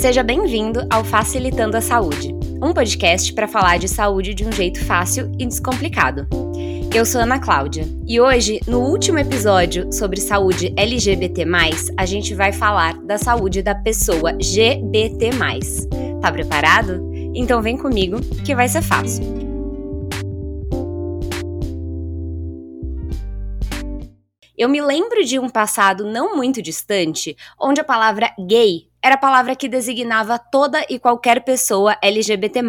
Seja bem-vindo ao Facilitando a Saúde, um podcast para falar de saúde de um jeito fácil e descomplicado. Eu sou Ana Cláudia e hoje, no último episódio sobre saúde LGBT, a gente vai falar da saúde da pessoa GBT. Tá preparado? Então vem comigo que vai ser fácil. Eu me lembro de um passado não muito distante, onde a palavra gay era a palavra que designava toda e qualquer pessoa LGBT.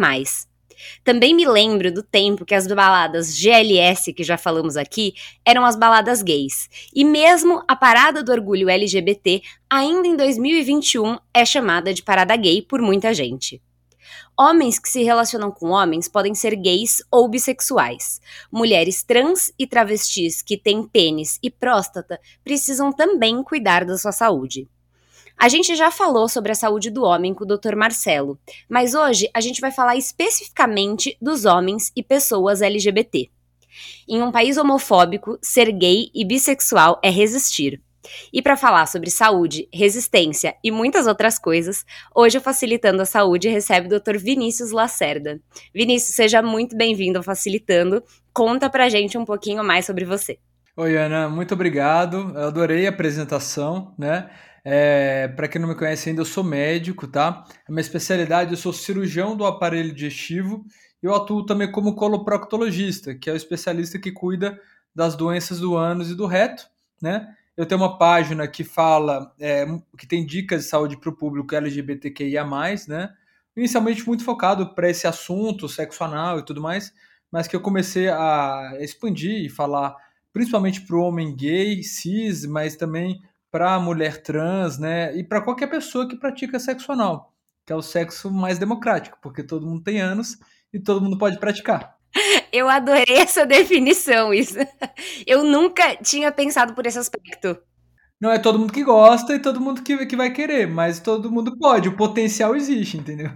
Também me lembro do tempo que as baladas GLS, que já falamos aqui, eram as baladas gays. E mesmo a Parada do Orgulho LGBT, ainda em 2021, é chamada de Parada Gay por muita gente. Homens que se relacionam com homens podem ser gays ou bissexuais. Mulheres trans e travestis que têm pênis e próstata precisam também cuidar da sua saúde. A gente já falou sobre a saúde do homem com o Dr. Marcelo, mas hoje a gente vai falar especificamente dos homens e pessoas LGBT. Em um país homofóbico, ser gay e bissexual é resistir. E para falar sobre saúde, resistência e muitas outras coisas, hoje o Facilitando a Saúde recebe o Dr. Vinícius Lacerda. Vinícius, seja muito bem-vindo ao Facilitando. Conta pra gente um pouquinho mais sobre você. Oi, Ana, muito obrigado. Eu adorei a apresentação, né? É, para quem não me conhece ainda, eu sou médico, tá? A minha especialidade, eu sou cirurgião do aparelho digestivo e eu atuo também como coloproctologista, que é o especialista que cuida das doenças do ânus e do reto, né? Eu tenho uma página que fala, é, que tem dicas de saúde para o público LGBTQIA, né? Inicialmente muito focado para esse assunto, sexo anal e tudo mais, mas que eu comecei a expandir e falar principalmente para o homem gay, cis, mas também para a mulher trans, né? E para qualquer pessoa que pratica sexo anal, que é o sexo mais democrático, porque todo mundo tem anos e todo mundo pode praticar. Eu adorei essa definição, isso. Eu nunca tinha pensado por esse aspecto. Não é todo mundo que gosta e todo mundo que, que vai querer, mas todo mundo pode. O potencial existe, entendeu?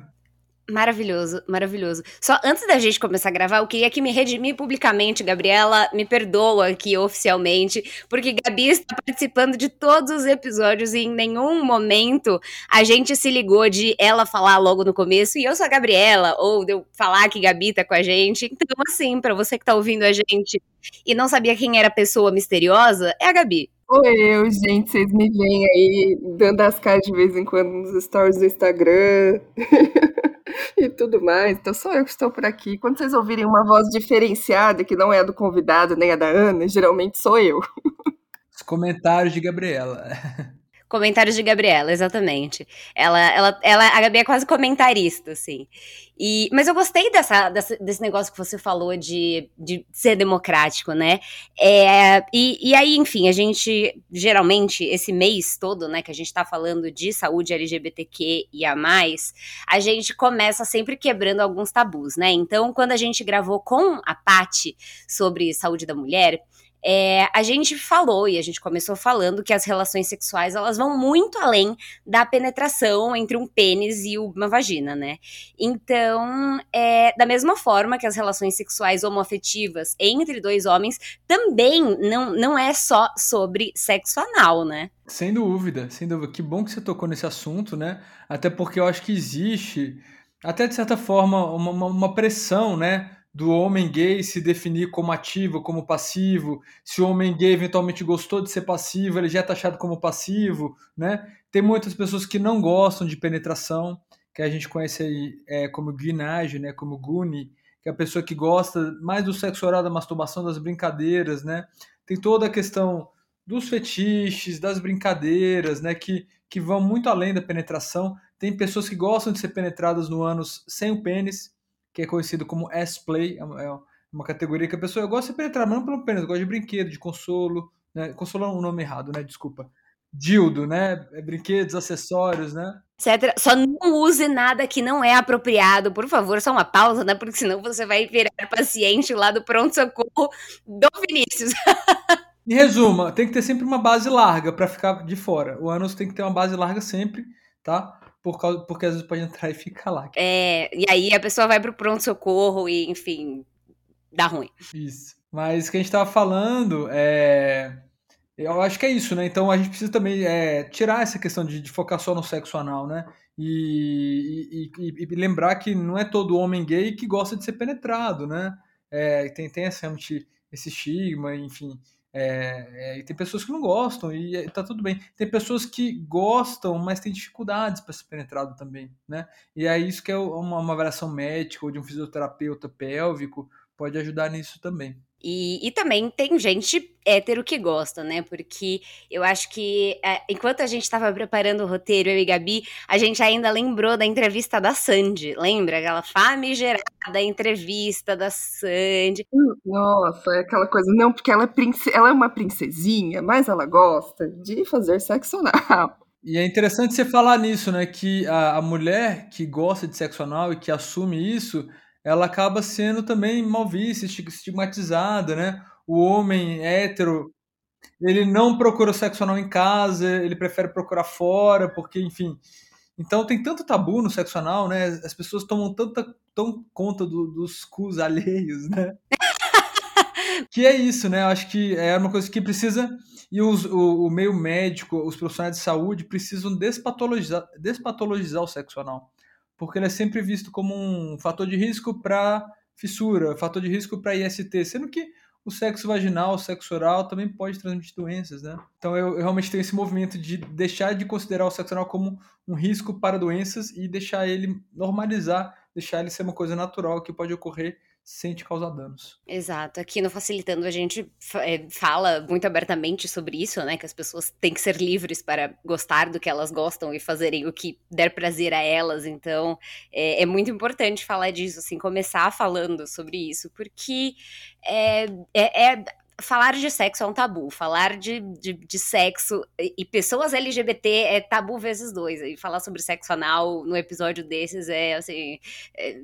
Maravilhoso, maravilhoso. Só antes da gente começar a gravar, eu queria que me redimir publicamente, Gabriela, me perdoa aqui oficialmente, porque Gabi está participando de todos os episódios e em nenhum momento a gente se ligou de ela falar logo no começo e eu sou a Gabriela, ou de eu falar que Gabi tá com a gente. Então, assim, para você que tá ouvindo a gente e não sabia quem era a pessoa misteriosa, é a Gabi. Oi, eu, gente, vocês me veem aí dando as caras de vez em quando nos stories do Instagram. e tudo mais. Então, sou eu que estou por aqui. Quando vocês ouvirem uma voz diferenciada, que não é a do convidado nem a da Ana, geralmente sou eu. Os comentários de Gabriela. Comentários de Gabriela, exatamente. Ela, ela, ela, a Gabi é quase comentarista, assim. E, mas eu gostei dessa, dessa, desse negócio que você falou de, de ser democrático, né? É, e, e aí, enfim, a gente, geralmente, esse mês todo, né, que a gente tá falando de saúde LGBTQ e a mais, a gente começa sempre quebrando alguns tabus, né? Então, quando a gente gravou com a Pati sobre saúde da mulher, é, a gente falou e a gente começou falando que as relações sexuais elas vão muito além da penetração entre um pênis e uma vagina, né? Então, é, da mesma forma que as relações sexuais homoafetivas entre dois homens também não, não é só sobre sexo anal, né? Sem dúvida, sem dúvida. Que bom que você tocou nesse assunto, né? Até porque eu acho que existe, até de certa forma, uma, uma pressão, né? Do homem gay se definir como ativo, como passivo. Se o homem gay eventualmente gostou de ser passivo, ele já é taxado como passivo, né? Tem muitas pessoas que não gostam de penetração, que a gente conhece aí é, como guinage, né? Como guni, que é a pessoa que gosta mais do sexo oral, da masturbação, das brincadeiras, né? Tem toda a questão dos fetiches, das brincadeiras, né? Que, que vão muito além da penetração. Tem pessoas que gostam de ser penetradas no ânus sem o pênis, que é conhecido como S-Play, é, é uma categoria que a pessoa gosta de penetrar, não pelo pênis, gosta de brinquedo, de consolo, né? Consolo é um nome errado, né? Desculpa. Dildo, né? É brinquedos, acessórios, né? Etc. Só não use nada que não é apropriado, por favor, só uma pausa, né? Porque senão você vai virar paciente lá do pronto-socorro do Vinícius. Em resumo, tem que ter sempre uma base larga para ficar de fora. O ânus tem que ter uma base larga sempre, tá? Por causa, porque às vezes pode entrar e ficar lá. É, e aí a pessoa vai pro pronto-socorro e, enfim, dá ruim. Isso. Mas o que a gente tava falando é eu acho que é isso, né? Então a gente precisa também é, tirar essa questão de, de, focar só no sexo anal, né? E, e, e, lembrar que não é todo homem gay que gosta de ser penetrado, né? É, tem, tem esse, esse estigma, enfim. É, é, e tem pessoas que não gostam e tá tudo bem. Tem pessoas que gostam, mas têm dificuldades para ser penetrado também, né? E é isso que é uma, uma avaliação médica ou de um fisioterapeuta pélvico pode ajudar nisso também. E, e, também tem gente hétero que gosta, né? Porque eu acho que é, enquanto a gente estava preparando o roteiro, eu e Gabi, a gente ainda lembrou da entrevista da Sandy. Lembra? Aquela famigerada entrevista da Sandy. Nossa, é aquela coisa. Não, porque ela é, prince... ela é uma princesinha, mas ela gosta de fazer sexo anal. E é interessante você falar nisso, né? Que a, a mulher que gosta de sexo anal e que assume isso ela acaba sendo também mal vista, estigmatizada, né? O homem hétero, ele não procura sexo anal em casa, ele prefere procurar fora, porque, enfim. Então tem tanto tabu no sexo anal, né? As pessoas tomam tanta tão conta do, dos cus alheios, né? que é isso, né? Eu acho que é uma coisa que precisa. E os, o, o, meio médico, os profissionais de saúde precisam despatologizar, despatologizar o sexo anal porque ele é sempre visto como um fator de risco para fissura, fator de risco para IST, sendo que o sexo vaginal, o sexo oral também pode transmitir doenças, né? Então eu, eu, realmente tenho esse movimento de deixar de considerar o sexo oral como um risco para doenças e deixar ele normalizar, deixar ele ser uma coisa natural que pode ocorrer sem te causar danos. Exato. Aqui no Facilitando a gente é, fala muito abertamente sobre isso, né? Que as pessoas têm que ser livres para gostar do que elas gostam e fazerem o que der prazer a elas. Então é, é muito importante falar disso, assim, começar falando sobre isso, porque é, é, é falar de sexo é um tabu. Falar de, de, de, sexo e pessoas LGBT é tabu vezes dois. E falar sobre sexo anal no episódio desses é assim. É,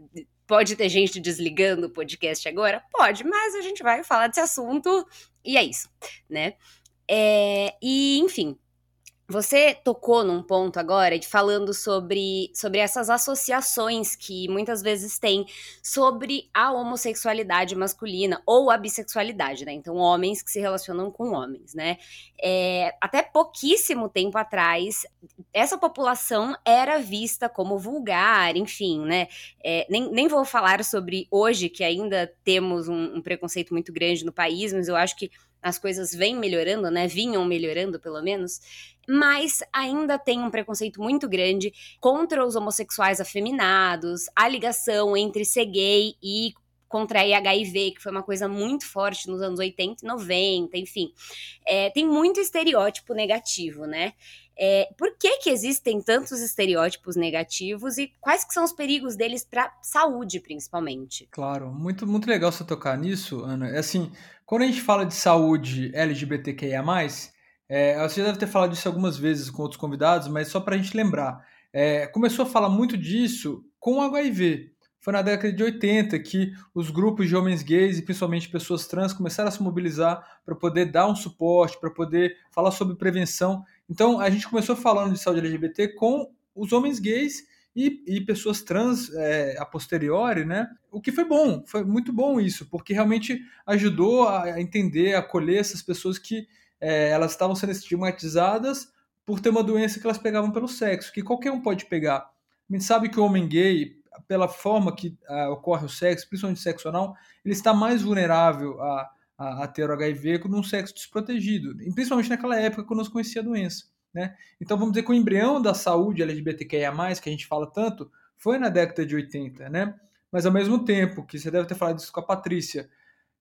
Pode ter gente desligando o podcast agora? Pode, mas a gente vai falar desse assunto e é isso, né? É, e, enfim, você tocou num ponto agora de falando sobre, sobre essas associações que muitas vezes tem sobre a homossexualidade masculina ou a bissexualidade, né? Então, homens que se relacionam com homens, né? É, até pouquíssimo tempo atrás, essa população era vista como vulgar, enfim, né? É, nem, nem vou falar sobre hoje, que ainda temos um, um preconceito muito grande no país, mas eu acho que as coisas vêm melhorando, né? Vinham melhorando, pelo menos mas ainda tem um preconceito muito grande contra os homossexuais afeminados, a ligação entre ser gay e contrair HIV, que foi uma coisa muito forte nos anos 80 e 90, enfim. É, tem muito estereótipo negativo, né? É, por que, que existem tantos estereótipos negativos e quais que são os perigos deles para saúde, principalmente? Claro, muito, muito legal você tocar nisso, Ana. É assim, quando a gente fala de saúde LGBTQIA+, é, você já deve ter falado disso algumas vezes com outros convidados, mas só para a gente lembrar. É, começou a falar muito disso com o HIV. Foi na década de 80 que os grupos de homens gays e principalmente pessoas trans começaram a se mobilizar para poder dar um suporte, para poder falar sobre prevenção. Então a gente começou falando de saúde LGBT com os homens gays e, e pessoas trans é, a posteriori, né? O que foi bom, foi muito bom isso, porque realmente ajudou a entender, a acolher essas pessoas que é, elas estavam sendo estigmatizadas por ter uma doença que elas pegavam pelo sexo, que qualquer um pode pegar. A gente sabe que o homem gay, pela forma que uh, ocorre o sexo, principalmente sexo anal, ele está mais vulnerável a, a, a ter o HIV um sexo desprotegido, principalmente naquela época quando se conhecia a doença. Né? Então vamos dizer que o embrião da saúde LGBTQIA+, que a gente fala tanto, foi na década de 80, né? Mas ao mesmo tempo, que você deve ter falado isso com a Patrícia,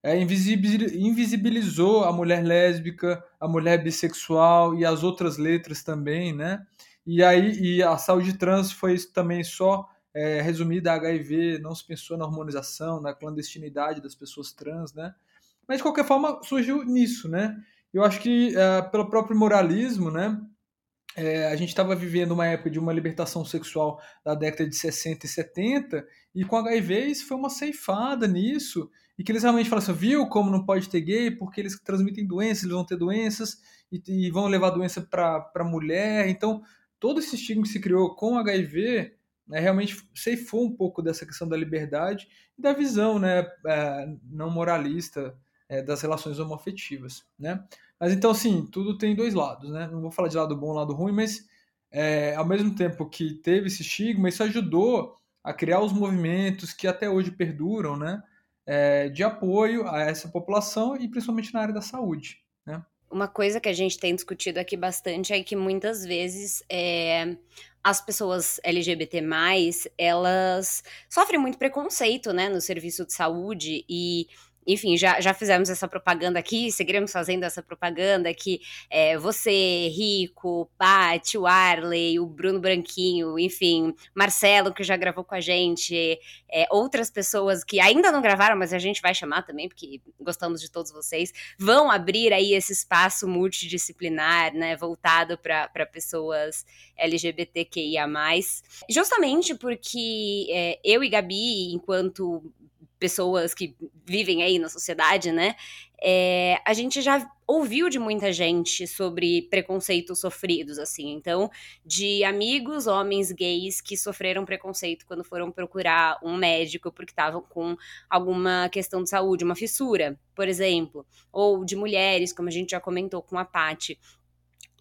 é, invisibilizou a mulher lésbica, a mulher bissexual e as outras letras também, né? E aí e a saúde trans foi também só é, resumida a HIV, não se pensou na hormonização, na clandestinidade das pessoas trans, né? Mas de qualquer forma surgiu nisso, né? Eu acho que é, pelo próprio moralismo, né? É, a gente estava vivendo uma época de uma libertação sexual da década de 60 e 70, e com HIV isso foi uma ceifada nisso, e que eles realmente falam assim, viu como não pode ter gay, porque eles transmitem doenças, eles vão ter doenças, e, e vão levar doença para a mulher, então todo esse estigma que se criou com HIV né, realmente ceifou um pouco dessa questão da liberdade e da visão né, é, não moralista é, das relações homoafetivas, né? Mas então, sim, tudo tem dois lados, né? Não vou falar de lado bom, lado ruim, mas é, ao mesmo tempo que teve esse estigma, isso ajudou a criar os movimentos que até hoje perduram, né? É, de apoio a essa população e principalmente na área da saúde, né? Uma coisa que a gente tem discutido aqui bastante é que muitas vezes é, as pessoas LGBT+, elas sofrem muito preconceito, né, no serviço de saúde e enfim, já, já fizemos essa propaganda aqui, seguiremos fazendo essa propaganda que é, você, Rico, Paty, o Arley, o Bruno Branquinho, enfim, Marcelo, que já gravou com a gente, é, outras pessoas que ainda não gravaram, mas a gente vai chamar também, porque gostamos de todos vocês, vão abrir aí esse espaço multidisciplinar, né, voltado para pessoas LGBTQIA+, justamente porque é, eu e Gabi, enquanto pessoas que vivem aí na sociedade, né? É, a gente já ouviu de muita gente sobre preconceitos sofridos, assim. Então, de amigos, homens gays que sofreram preconceito quando foram procurar um médico porque estavam com alguma questão de saúde, uma fissura, por exemplo. Ou de mulheres, como a gente já comentou com a Paty,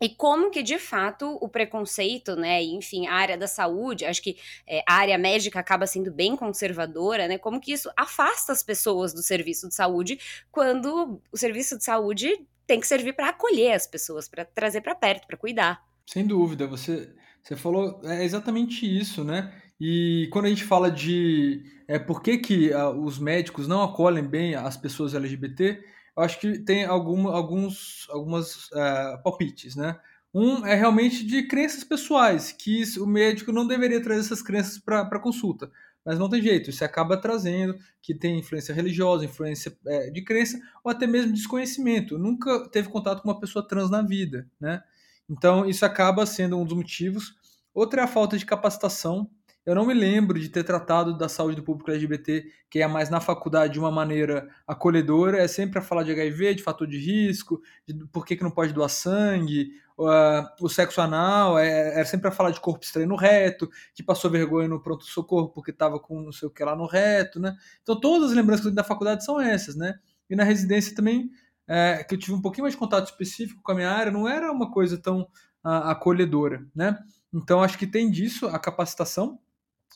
e como que, de fato, o preconceito, né, enfim, a área da saúde, acho que é, a área médica acaba sendo bem conservadora, né, como que isso afasta as pessoas do serviço de saúde, quando o serviço de saúde tem que servir para acolher as pessoas, para trazer para perto, para cuidar. Sem dúvida, você, você falou é exatamente isso, né? E quando a gente fala de é, por que, que uh, os médicos não acolhem bem as pessoas LGBT, eu acho que tem algum, alguns algumas uh, palpites, né? Um é realmente de crenças pessoais, que o médico não deveria trazer essas crenças para consulta. Mas não tem jeito, isso acaba trazendo, que tem influência religiosa, influência é, de crença, ou até mesmo desconhecimento. Nunca teve contato com uma pessoa trans na vida, né? Então, isso acaba sendo um dos motivos. Outra é a falta de capacitação eu não me lembro de ter tratado da saúde do público LGBT, que é mais na faculdade de uma maneira acolhedora, é sempre a falar de HIV, de fator de risco, de por que, que não pode doar sangue, uh, o sexo anal, é, sempre a falar de corpo estranho no reto, que passou vergonha no pronto-socorro porque estava com não sei o que lá no reto, né? Então todas as lembranças da faculdade são essas, né? E na residência também, é, que eu tive um pouquinho mais de contato específico com a minha área, não era uma coisa tão uh, acolhedora, né? Então acho que tem disso a capacitação,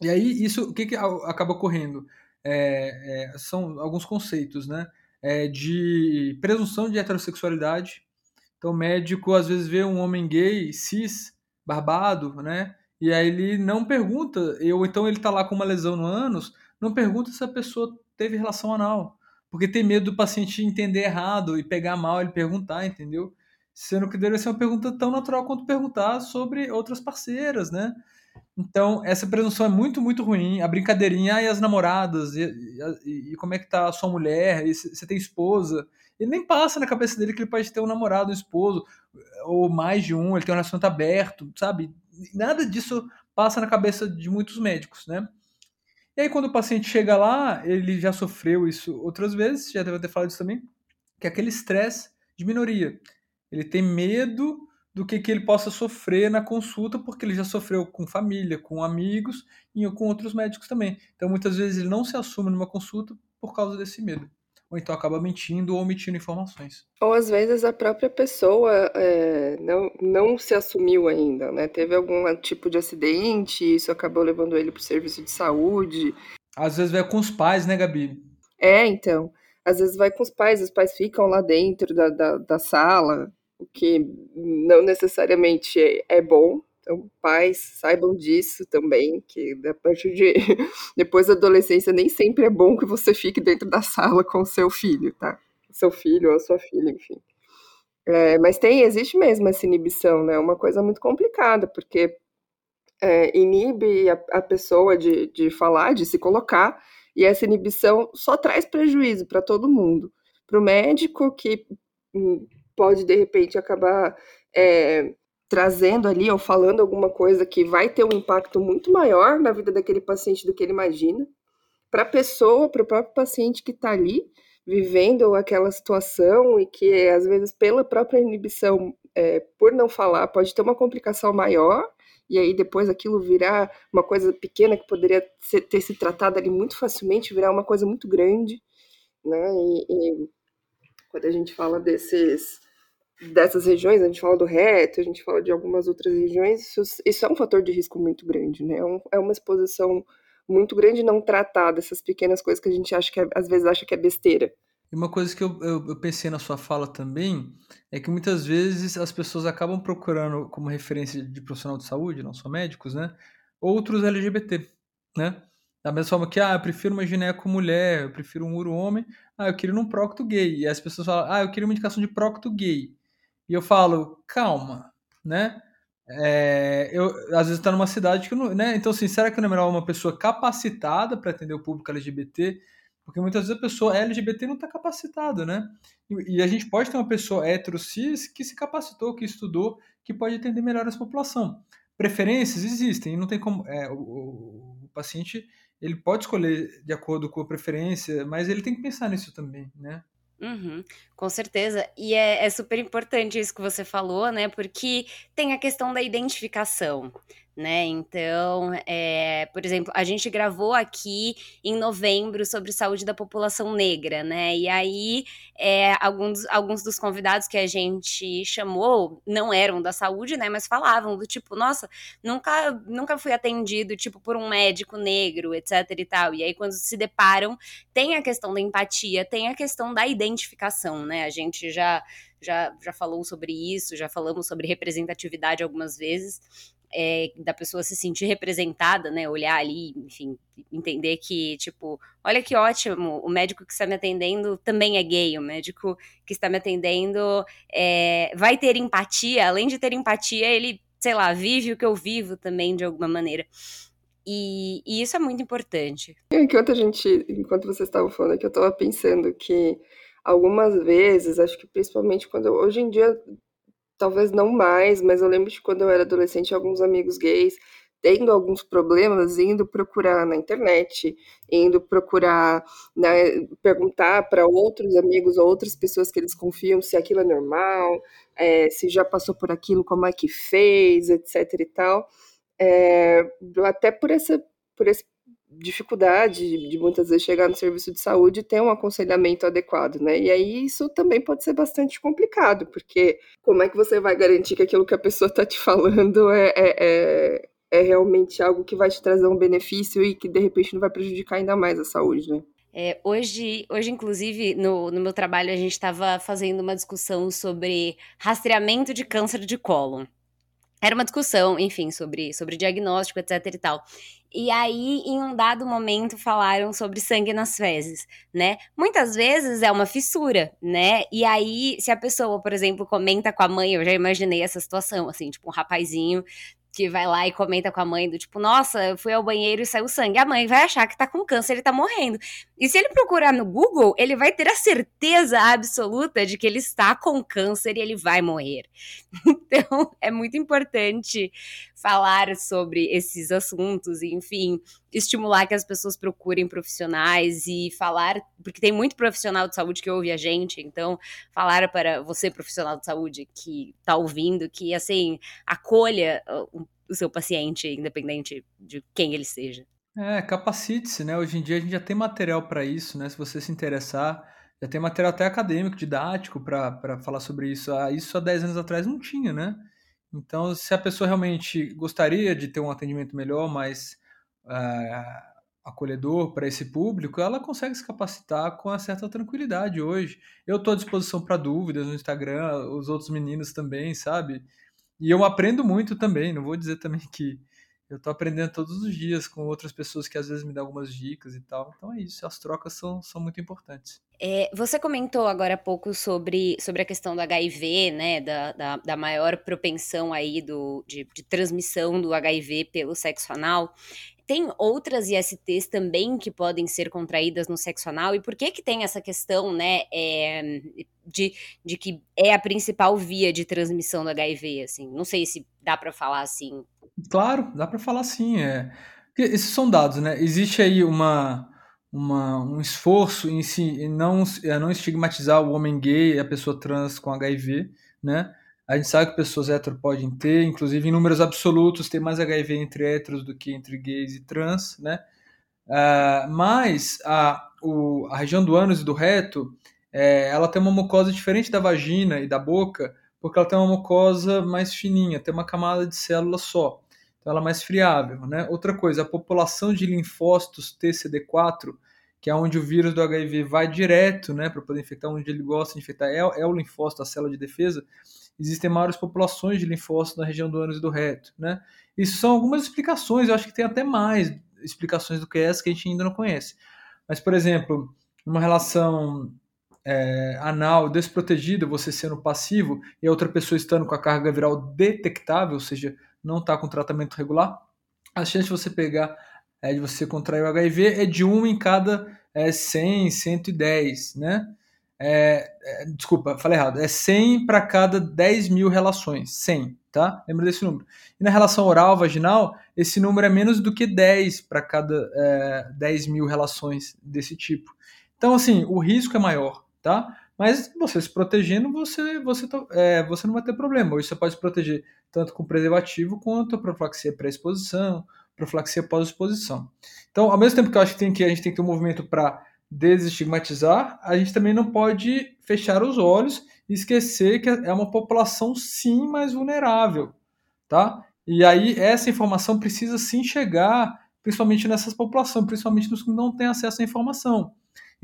e aí, isso, o que, que acaba ocorrendo? É, é, são alguns conceitos, né? É, de presunção de heterossexualidade. Então, o médico às vezes vê um homem gay, cis, barbado, né? E aí ele não pergunta, ou então ele tá lá com uma lesão no ânus, não pergunta se a pessoa teve relação anal. Porque tem medo do paciente entender errado e pegar mal ele perguntar, entendeu? Sendo que deveria ser uma pergunta tão natural quanto perguntar sobre outras parceiras, né? Então, essa presunção é muito, muito ruim. A brincadeirinha, e as namoradas, e, e, e, como é que tá a sua mulher, e você tem esposa. Ele nem passa na cabeça dele que ele pode ter um namorado, um esposo, ou mais de um, ele tem um relacionamento aberto, sabe? Nada disso passa na cabeça de muitos médicos, né? E aí, quando o paciente chega lá, ele já sofreu isso outras vezes, já deve ter falado isso também, que é aquele estresse de minoria. Ele tem medo do que, que ele possa sofrer na consulta, porque ele já sofreu com família, com amigos e com outros médicos também. Então, muitas vezes, ele não se assume numa consulta por causa desse medo. Ou então acaba mentindo ou omitindo informações. Ou às vezes a própria pessoa é, não, não se assumiu ainda, né? Teve algum tipo de acidente, isso acabou levando ele para o serviço de saúde. Às vezes vai com os pais, né, Gabi? É, então. Às vezes vai com os pais, os pais ficam lá dentro da, da, da sala, o que não necessariamente é, é bom. Então, pais, saibam disso também, que a partir de depois da adolescência nem sempre é bom que você fique dentro da sala com o seu filho, tá? Seu filho ou sua filha, enfim. É, mas tem, existe mesmo essa inibição, né? É uma coisa muito complicada, porque é, inibe a, a pessoa de, de falar, de se colocar, e essa inibição só traz prejuízo para todo mundo. Para o médico, que hum, pode de repente acabar é, trazendo ali ou falando alguma coisa que vai ter um impacto muito maior na vida daquele paciente do que ele imagina. Para a pessoa, para o próprio paciente que está ali vivendo aquela situação e que às vezes pela própria inibição, é, por não falar, pode ter uma complicação maior e aí depois aquilo virar uma coisa pequena que poderia ser, ter se tratado ali muito facilmente, virar uma coisa muito grande, né? E, e quando a gente fala desses dessas regiões, a gente fala do reto, a gente fala de algumas outras regiões, isso, isso é um fator de risco muito grande, né? É, um, é uma exposição muito grande não tratar dessas pequenas coisas que a gente acha que é, às vezes acha que é besteira. E uma coisa que eu, eu, eu, pensei na sua fala também é que muitas vezes as pessoas acabam procurando como referência de profissional de saúde, não só médicos, né? Outros LGBT, né? Da mesma forma que, ah, eu prefiro uma gineco mulher, eu prefiro um uro homem, ah, eu queria um procto gay. E as pessoas falam, ah, eu queria uma indicação de procto gay. E eu falo, calma, né? É, eu, às vezes está numa cidade que não. Né? Então, assim, será que não é melhor uma pessoa capacitada para atender o público LGBT? Porque muitas vezes a pessoa LGBT não está capacitada, né? E, e, a gente pode ter uma pessoa hétero cis que se capacitou, que estudou, que pode atender melhor essa população. Preferências existem, não tem como. É, o, o, o paciente ele pode escolher de acordo com a preferência, mas ele tem que pensar nisso também, né? Uhum, com certeza. E é, é, super importante isso que você falou, né? Porque tem a questão da identificação né? Então, é, por exemplo, a gente gravou aqui em novembro sobre saúde da população negra, né? E aí, é, alguns, alguns dos convidados que a gente chamou não eram da saúde, né? Mas falavam do tipo, nossa, nunca, nunca fui atendido, tipo, por um médico negro, etc e tal. E aí, quando se deparam, tem a questão da empatia, tem a questão da identificação, né? A gente já já, já falou sobre isso, já falamos sobre representatividade algumas vezes é, da pessoa se sentir representada, né? Olhar ali, enfim, entender que, tipo, olha que ótimo, o médico que está me atendendo também é gay, o médico que está me atendendo é, vai ter empatia, além de ter empatia, ele, sei lá, vive o que eu vivo também de alguma maneira. E, e isso é muito importante. Enquanto a gente, enquanto vocês estavam falando aqui, eu estava pensando que algumas vezes, acho que principalmente quando hoje em dia talvez não mais, mas eu lembro de quando eu era adolescente, alguns amigos gays tendo alguns problemas, indo procurar na internet, indo procurar, né, perguntar para outros amigos, outras pessoas que eles confiam se aquilo é normal, é, se já passou por aquilo, como é que fez, etc e tal. É, até por essa por esse dificuldade de muitas vezes chegar no serviço de saúde e ter um aconselhamento adequado, né? E aí isso também pode ser bastante complicado, porque como é que você vai garantir que aquilo que a pessoa está te falando é, é, é, é, realmente algo que vai te trazer um benefício e que de repente não vai prejudicar ainda mais a saúde, né? É, hoje, hoje, inclusive, no, no meu trabalho, a gente estava fazendo uma discussão sobre rastreamento de câncer de cólon era uma discussão, enfim, sobre, sobre diagnóstico, etc e tal. E aí, em um dado momento, falaram sobre sangue nas fezes, né? Muitas vezes é uma fissura, né? E aí, se a pessoa, por exemplo, comenta com a mãe, eu já imaginei essa situação, assim, tipo, um rapazinho que vai lá e comenta com a mãe do tipo, nossa, eu fui ao banheiro e saiu sangue. A mãe vai achar que tá com câncer, ele tá morrendo. E se ele procurar no Google, ele vai ter a certeza absoluta de que ele está com câncer e ele vai morrer. Então, é muito importante falar sobre esses assuntos enfim, estimular que as pessoas procurem profissionais e falar, porque tem muito profissional de saúde que ouve a gente, então, falar para você, profissional de saúde, que está ouvindo, que, assim, acolha o seu paciente, independente de quem ele seja. É, capacite-se, né? Hoje em dia a gente já tem material para isso, né? Se você se interessar, já tem material até acadêmico, didático para falar sobre isso. Ah, isso há 10 anos atrás não tinha, né? Então, se a pessoa realmente gostaria de ter um atendimento melhor, mais uh, acolhedor para esse público, ela consegue se capacitar com uma certa tranquilidade hoje. Eu estou à disposição para dúvidas no Instagram, os outros meninos também, sabe? E eu aprendo muito também, não vou dizer também que eu tô aprendendo todos os dias com outras pessoas que às vezes me dão algumas dicas e tal. Então é isso, as trocas são, são muito importantes. É, você comentou agora há pouco sobre, sobre a questão do HIV, né? Da, da, da maior propensão aí do, de, de transmissão do HIV pelo sexo anal. Tem outras ISTs também que podem ser contraídas no sexo anal? E por que que tem essa questão, né, é, de, de que é a principal via de transmissão do HIV, assim? Não sei se dá para falar assim Claro, dá para falar sim. É. Esses são dados, né? Existe aí uma, uma, um esforço em, si, em não, em não estigmatizar o homem gay e a pessoa trans com HIV, né? A gente sabe que pessoas hétero podem ter, inclusive em números absolutos, tem mais HIV entre héteros do que entre gays e trans, né? Uh, mas a, o, a região do ânus e do reto é, ela tem uma mucosa diferente da vagina e da boca, porque ela tem uma mucosa mais fininha, tem uma camada de célula só. Então ela é mais friável. Né? Outra coisa, a população de linfócitos TCD4, que é onde o vírus do HIV vai direto né, para poder infectar, onde ele gosta de infectar, é, é o linfócito, a célula de defesa. Existem maiores populações de linfócitos na região do ânus e do reto. Né? Isso são algumas explicações, eu acho que tem até mais explicações do que essa que a gente ainda não conhece. Mas, por exemplo, uma relação é, anal desprotegida, você sendo passivo, e a outra pessoa estando com a carga viral detectável, ou seja, não está com tratamento regular, a chance de você pegar, é, de você contrair o HIV é de 1 em cada é, 100, 110, né? É, é, desculpa, falei errado. É 100 para cada 10 mil relações. 100, tá? Lembra desse número. E na relação oral vaginal, esse número é menos do que 10 para cada é, 10 mil relações desse tipo. Então, assim, o risco é maior tá? Mas você se protegendo, você, você, tá, é, você não vai ter problema. Hoje você pode se proteger tanto com preservativo quanto a profilaxia pré-exposição, profilaxia pós-exposição. Então, ao mesmo tempo que eu acho que, tem que a gente tem que ter um movimento para desestigmatizar, a gente também não pode fechar os olhos e esquecer que é uma população sim mais vulnerável, tá? E aí essa informação precisa sim chegar, principalmente nessas populações, principalmente nos que não têm acesso à informação.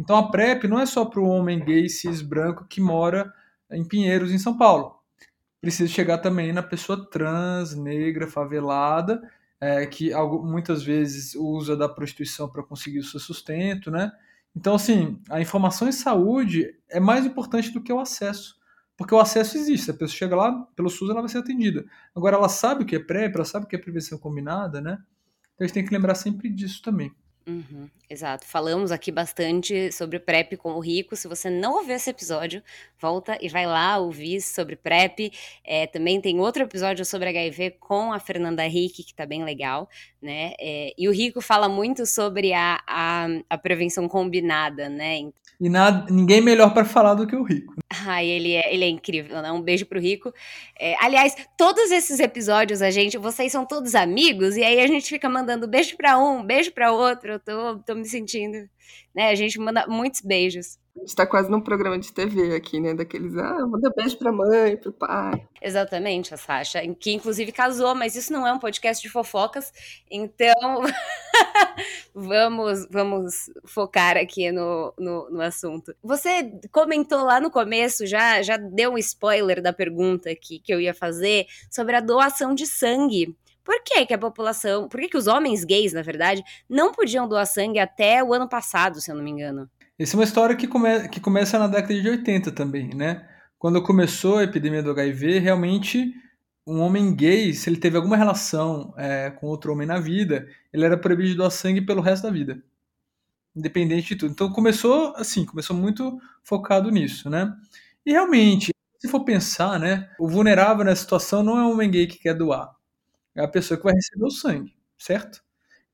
Então a PrEP não é só para o homem gay cis branco que mora em Pinheiros, em São Paulo. Precisa chegar também na pessoa trans, negra, favelada, é, que muitas vezes usa da prostituição para conseguir o seu sustento, né? Então, assim, a informação em saúde é mais importante do que o acesso. Porque o acesso existe, a pessoa chega lá, pelo SUS ela vai ser atendida. Agora, ela sabe o que é PrEP, ela sabe o que é prevenção combinada, né? Então a gente tem que lembrar sempre disso também. Uhum, exato. Falamos aqui bastante sobre PrEP com o Rico. Se você não ouviu esse episódio, volta e vai lá ouvir sobre PrEP. É, também tem outro episódio sobre HIV com a Fernanda Rick, que tá bem legal, né? É, e o Rico fala muito sobre a, a, a prevenção combinada, né? E nada, ninguém melhor para falar do que o Rico. Ai, ele é, ele é incrível, né? Um beijo pro Rico. É, aliás, todos esses episódios, a gente, vocês são todos amigos, e aí a gente fica mandando beijo para um, beijo para outro. Eu tô, tô me sentindo, né? A gente manda muitos beijos. A gente tá quase num programa de TV aqui, né? Daqueles, ah, manda beijo pra mãe, pro pai. Exatamente, a Sasha, que inclusive casou, mas isso não é um podcast de fofocas, então vamos, vamos focar aqui no, no, no, assunto. Você comentou lá no começo, já, já deu um spoiler da pergunta que, que eu ia fazer sobre a doação de sangue. Por que, que a população, por que, que os homens gays, na verdade, não podiam doar sangue até o ano passado, se eu não me engano? Essa é uma história que, come, que começa na década de 80 também, né? Quando começou a epidemia do HIV, realmente um homem gay, se ele teve alguma relação é, com outro homem na vida, ele era proibido de doar sangue pelo resto da vida. Independente de tudo. Então começou assim, começou muito focado nisso, né? E realmente, se for pensar, né, o vulnerável nessa situação não é o homem gay que quer doar. É a pessoa que vai receber o sangue, certo?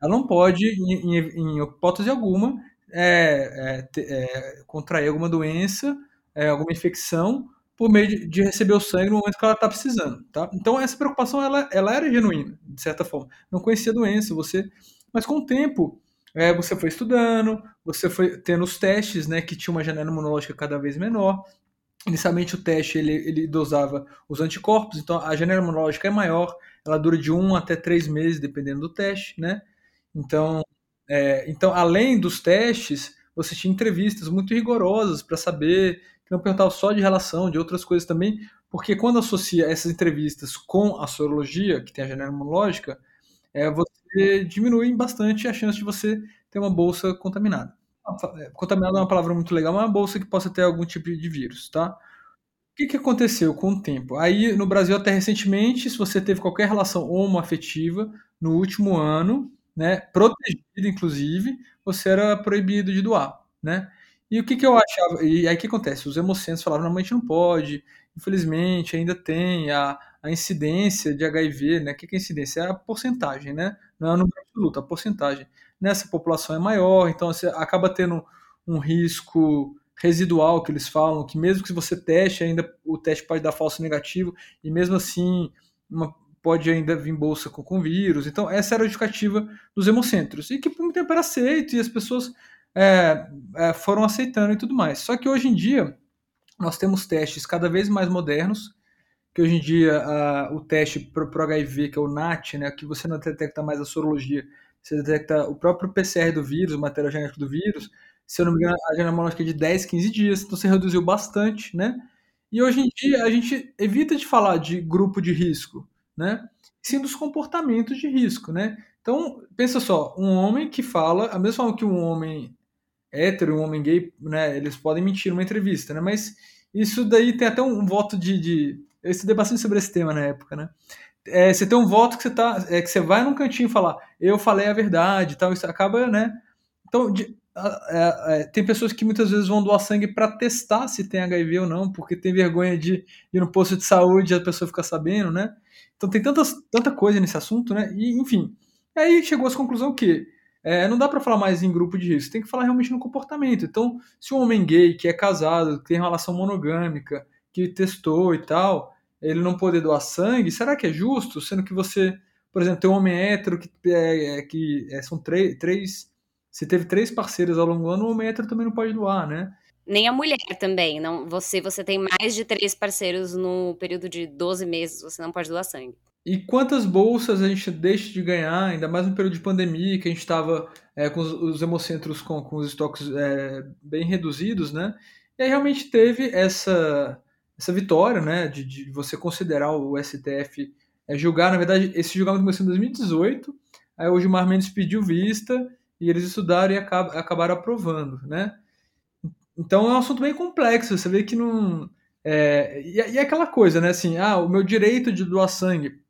Ela não pode, em, em, em hipótese alguma, é, é, é, contrair alguma doença, é, alguma infecção, por meio de, de, receber o sangue no momento que ela está precisando, tá? Então essa preocupação ela, ela era genuína, de certa forma. Não conhecia a doença, você, mas com o tempo é, você foi estudando, você foi tendo os testes, né, que tinha uma janela imunológica cada vez menor. Inicialmente o teste ele, ele dosava os anticorpos, então a janela imunológica é maior, ela dura de um até três meses, dependendo do teste, né? Então é, então, além dos testes, você tinha entrevistas muito rigorosas para saber, não perguntava só de relação, de outras coisas também, porque quando associa essas entrevistas com a sorologia, que tem a janela imunológica, é, você diminui bastante a chance de você ter uma bolsa contaminada. É, contaminada é uma palavra muito legal, mas é uma bolsa que possa ter algum tipo de vírus, tá? O que, que aconteceu com o tempo? Aí, no Brasil, até recentemente, se você teve qualquer relação homoafetiva no último ano, né, protegido inclusive, você era proibido de doar, né? E o que, que eu achava? E aí o que acontece? Os hemocentros falavam, não, a gente não pode, infelizmente ainda tem a, a incidência de HIV, né? O que, que é incidência? É a porcentagem, né? Não é o número absoluto, a porcentagem. Nessa população é maior, então você acaba tendo um risco residual que eles falam, que mesmo que você teste, ainda o teste pode dar falso negativo, e mesmo assim uma pode ainda vir bolsa com, com vírus. Então, essa era a justificativa dos hemocentros. E que por muito tempo era aceito e as pessoas é, é, foram aceitando e tudo mais. Só que hoje em dia nós temos testes cada vez mais modernos, que hoje em dia a, o teste para o HIV, que é o NAT, né, que você não detecta mais a sorologia, você detecta o próprio PCR do vírus, o material genético do vírus, se eu não me engano, a janela é de 10, 15 dias, então você reduziu bastante, né? E hoje em dia a gente evita de falar de grupo de risco, né? Sim dos comportamentos de risco, né? Então, pensa só, um homem que fala, a mesma forma que um homem hétero, um homem gay, né, eles podem mentir numa entrevista, né? Mas isso daí tem até um voto de, de eu estudei bastante sobre esse tema na época, né? É, você tem um voto que você tá, é, que você vai num cantinho falar, eu falei a verdade, tal, isso acaba, né? Então, de, é, é, tem pessoas que muitas vezes vão doar sangue para testar se tem HIV ou não, porque tem vergonha de ir no posto de saúde e a pessoa ficar sabendo, né? Então tem tantas, tanta coisa nesse assunto, né? E, enfim, aí chegou a conclusão que é, não dá para falar mais em grupo de risco, tem que falar realmente no comportamento. Então, se um homem gay que é casado, que tem relação monogâmica, que testou e tal, ele não poder doar sangue, será que é justo? Sendo que você, por exemplo, tem um homem hétero que, é, é que é, são três, três. Se teve três parceiros ao longo do ano, o homem hétero também não pode doar, né? Nem a mulher também. Não, você, você tem mais de três parceiros no período de 12 meses, você não pode doar sangue. E quantas bolsas a gente deixa de ganhar, ainda mais no período de pandemia, que a gente estava é, com os, os, hemocentros com, com os estoques é, bem reduzidos, né? E aí realmente teve essa, essa vitória, né, de, de você considerar o STF é, julgar, na verdade, esse julgamento começou em 2018, aí o Gilmar Mendes pediu vista e eles estudaram e acab acabaram aprovando, né? Então é um assunto bem complexo, você vê que não... É, e, e é aquela coisa, né, assim, ah, o meu direito de doar sangue,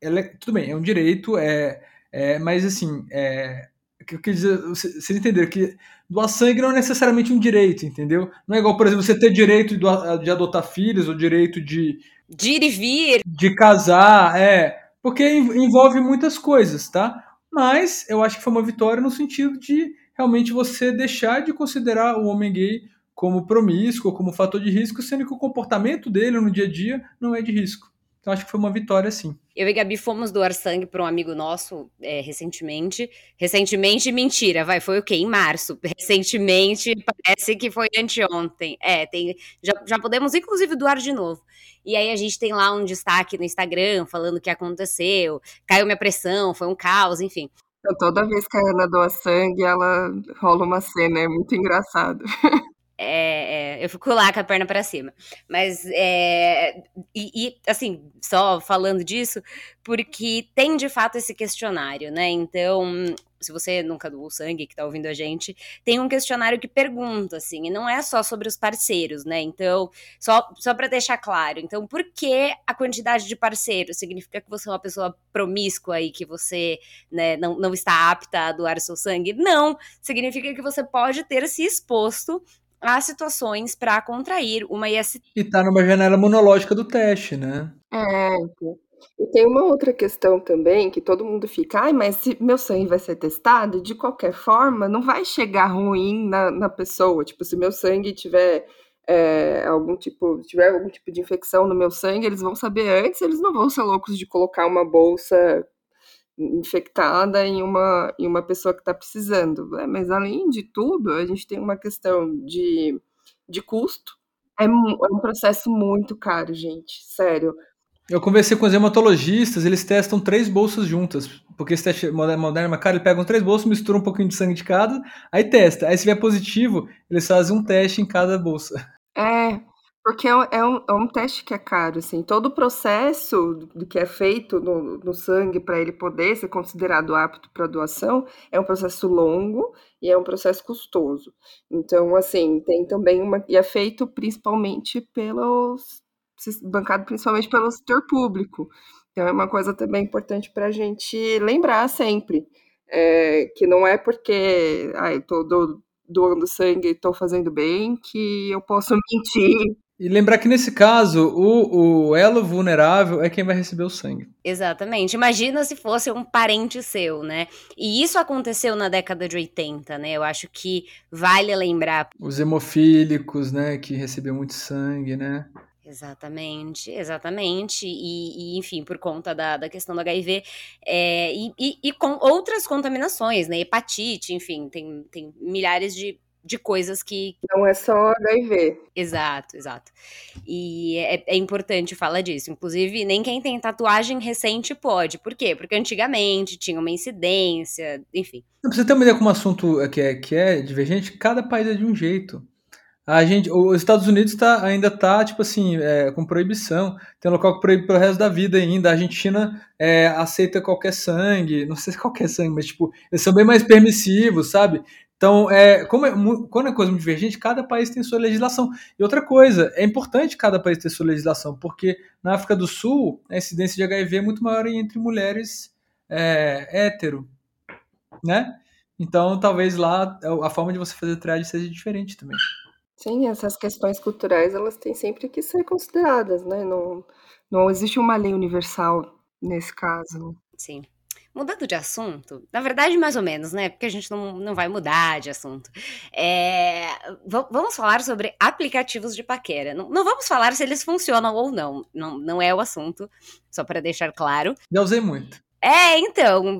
é, tudo bem, é um direito, é, é mas assim, é, que eu quis dizer, vocês entenderam que doar sangue não é necessariamente um direito, entendeu? Não é igual, por exemplo, você ter direito de adotar filhos ou direito de. De ir e vir. De casar, é. Porque envolve muitas coisas, tá? Mas eu acho que foi uma vitória no sentido de realmente você deixar de considerar o homem gay como promíscuo, como fator de risco, sendo que o comportamento dele no dia a dia não é de risco. Então acho que foi uma vitória, sim. Eu e Gabi fomos doar sangue para um amigo nosso é, recentemente. Recentemente, mentira, vai, foi o quê? Em março. Recentemente, parece que foi anteontem. É, tem, já, já podemos inclusive doar de novo. E aí a gente tem lá um destaque no Instagram falando o que aconteceu, caiu minha pressão, foi um caos, enfim. Então, toda vez que a Ana doa sangue, ela rola uma cena, é muito engraçado. É, é, eu fico lá com a perna para cima. Mas, é, e, e, assim, só falando disso, porque tem de fato esse questionário, né? Então, se você nunca doou sangue, que tá ouvindo a gente, tem um questionário que pergunta, assim, e não é só sobre os parceiros, né? Então, só, só para deixar claro, então, por que a quantidade de parceiros? Significa que você é uma pessoa promíscua e que você né, não, não está apta a doar seu sangue? Não! Significa que você pode ter se exposto há situações para contrair uma IST. E tá numa janela monológica do teste, né? É. E tem uma outra questão também que todo mundo fica, ai, mas se meu sangue vai ser testado, de qualquer forma, não vai chegar ruim na, na pessoa. Tipo, se meu sangue tiver é, algum tipo, tiver algum tipo de infecção no meu sangue, eles vão saber antes, eles não vão ser loucos de colocar uma bolsa infectada em uma, em uma pessoa que está precisando. Né? Mas, além de tudo, a gente tem uma questão de, de custo. É, é um processo muito caro, gente, sério. Eu conversei com os hematologistas, eles testam três bolsas juntas, porque esse teste moderno é caro, eles pegam três bolsas, misturam um pouquinho de sangue de cada, aí testa. Aí se vier positivo, eles fazem um teste em cada bolsa. É, porque é, é um, é um teste que é caro, assim. Todo o processo do que é feito no, no sangue para ele poder ser considerado apto para doação é um processo longo e é um processo custoso. Então, assim, tem também uma. E é feito principalmente pelos. bancado principalmente pelo setor público. Então, é uma coisa também importante para a gente lembrar sempre. É, que não é porque ah, eu do, doando sangue e estou fazendo bem que eu posso mentir e lembrar que nesse caso, o, o elo vulnerável é quem vai receber o sangue. Exatamente. Imagina se fosse um parente seu, né? E isso aconteceu na década de 80, né? Eu acho que vale lembrar. Os hemofílicos, né? Que recebiam muito sangue, né? Exatamente, exatamente. E, e, enfim, por conta da, da questão do HIV é, e, e, e, com outras contaminações, né? Hepatite, enfim, tem, tem milhares de, de coisas que. Não é só HIV. Exato, exato. E é, é importante falar disso. Inclusive, nem quem tem tatuagem recente pode. Por quê? Porque antigamente tinha uma incidência, enfim. Pra você ter uma ideia como assunto que é, que é divergente, cada país é de um jeito. A gente, os Estados Unidos tá, ainda tá, tipo assim, é, com proibição. Tem um local que proíbe pelo resto da vida ainda. A Argentina é, aceita qualquer sangue, não sei se qualquer sangue, mas tipo, eles são bem mais permissivos, sabe? Então, é, como é, quando é coisa muito divergente, cada país tem sua legislação. E outra coisa, é importante cada país ter sua legislação, porque na África do Sul, a incidência de HIV é muito maior entre mulheres é, hétero, né? Então, talvez lá a forma de você fazer triagem seja diferente também. Sim, essas questões culturais, elas têm sempre que ser consideradas, né, não não existe uma lei universal nesse caso. Sim. Mudando de assunto, na verdade, mais ou menos, né? Porque a gente não, não vai mudar de assunto. É, vamos falar sobre aplicativos de paquera. Não, não, vamos falar se eles funcionam ou não. Não, não é o assunto, só para deixar claro. Já usei muito. É, então.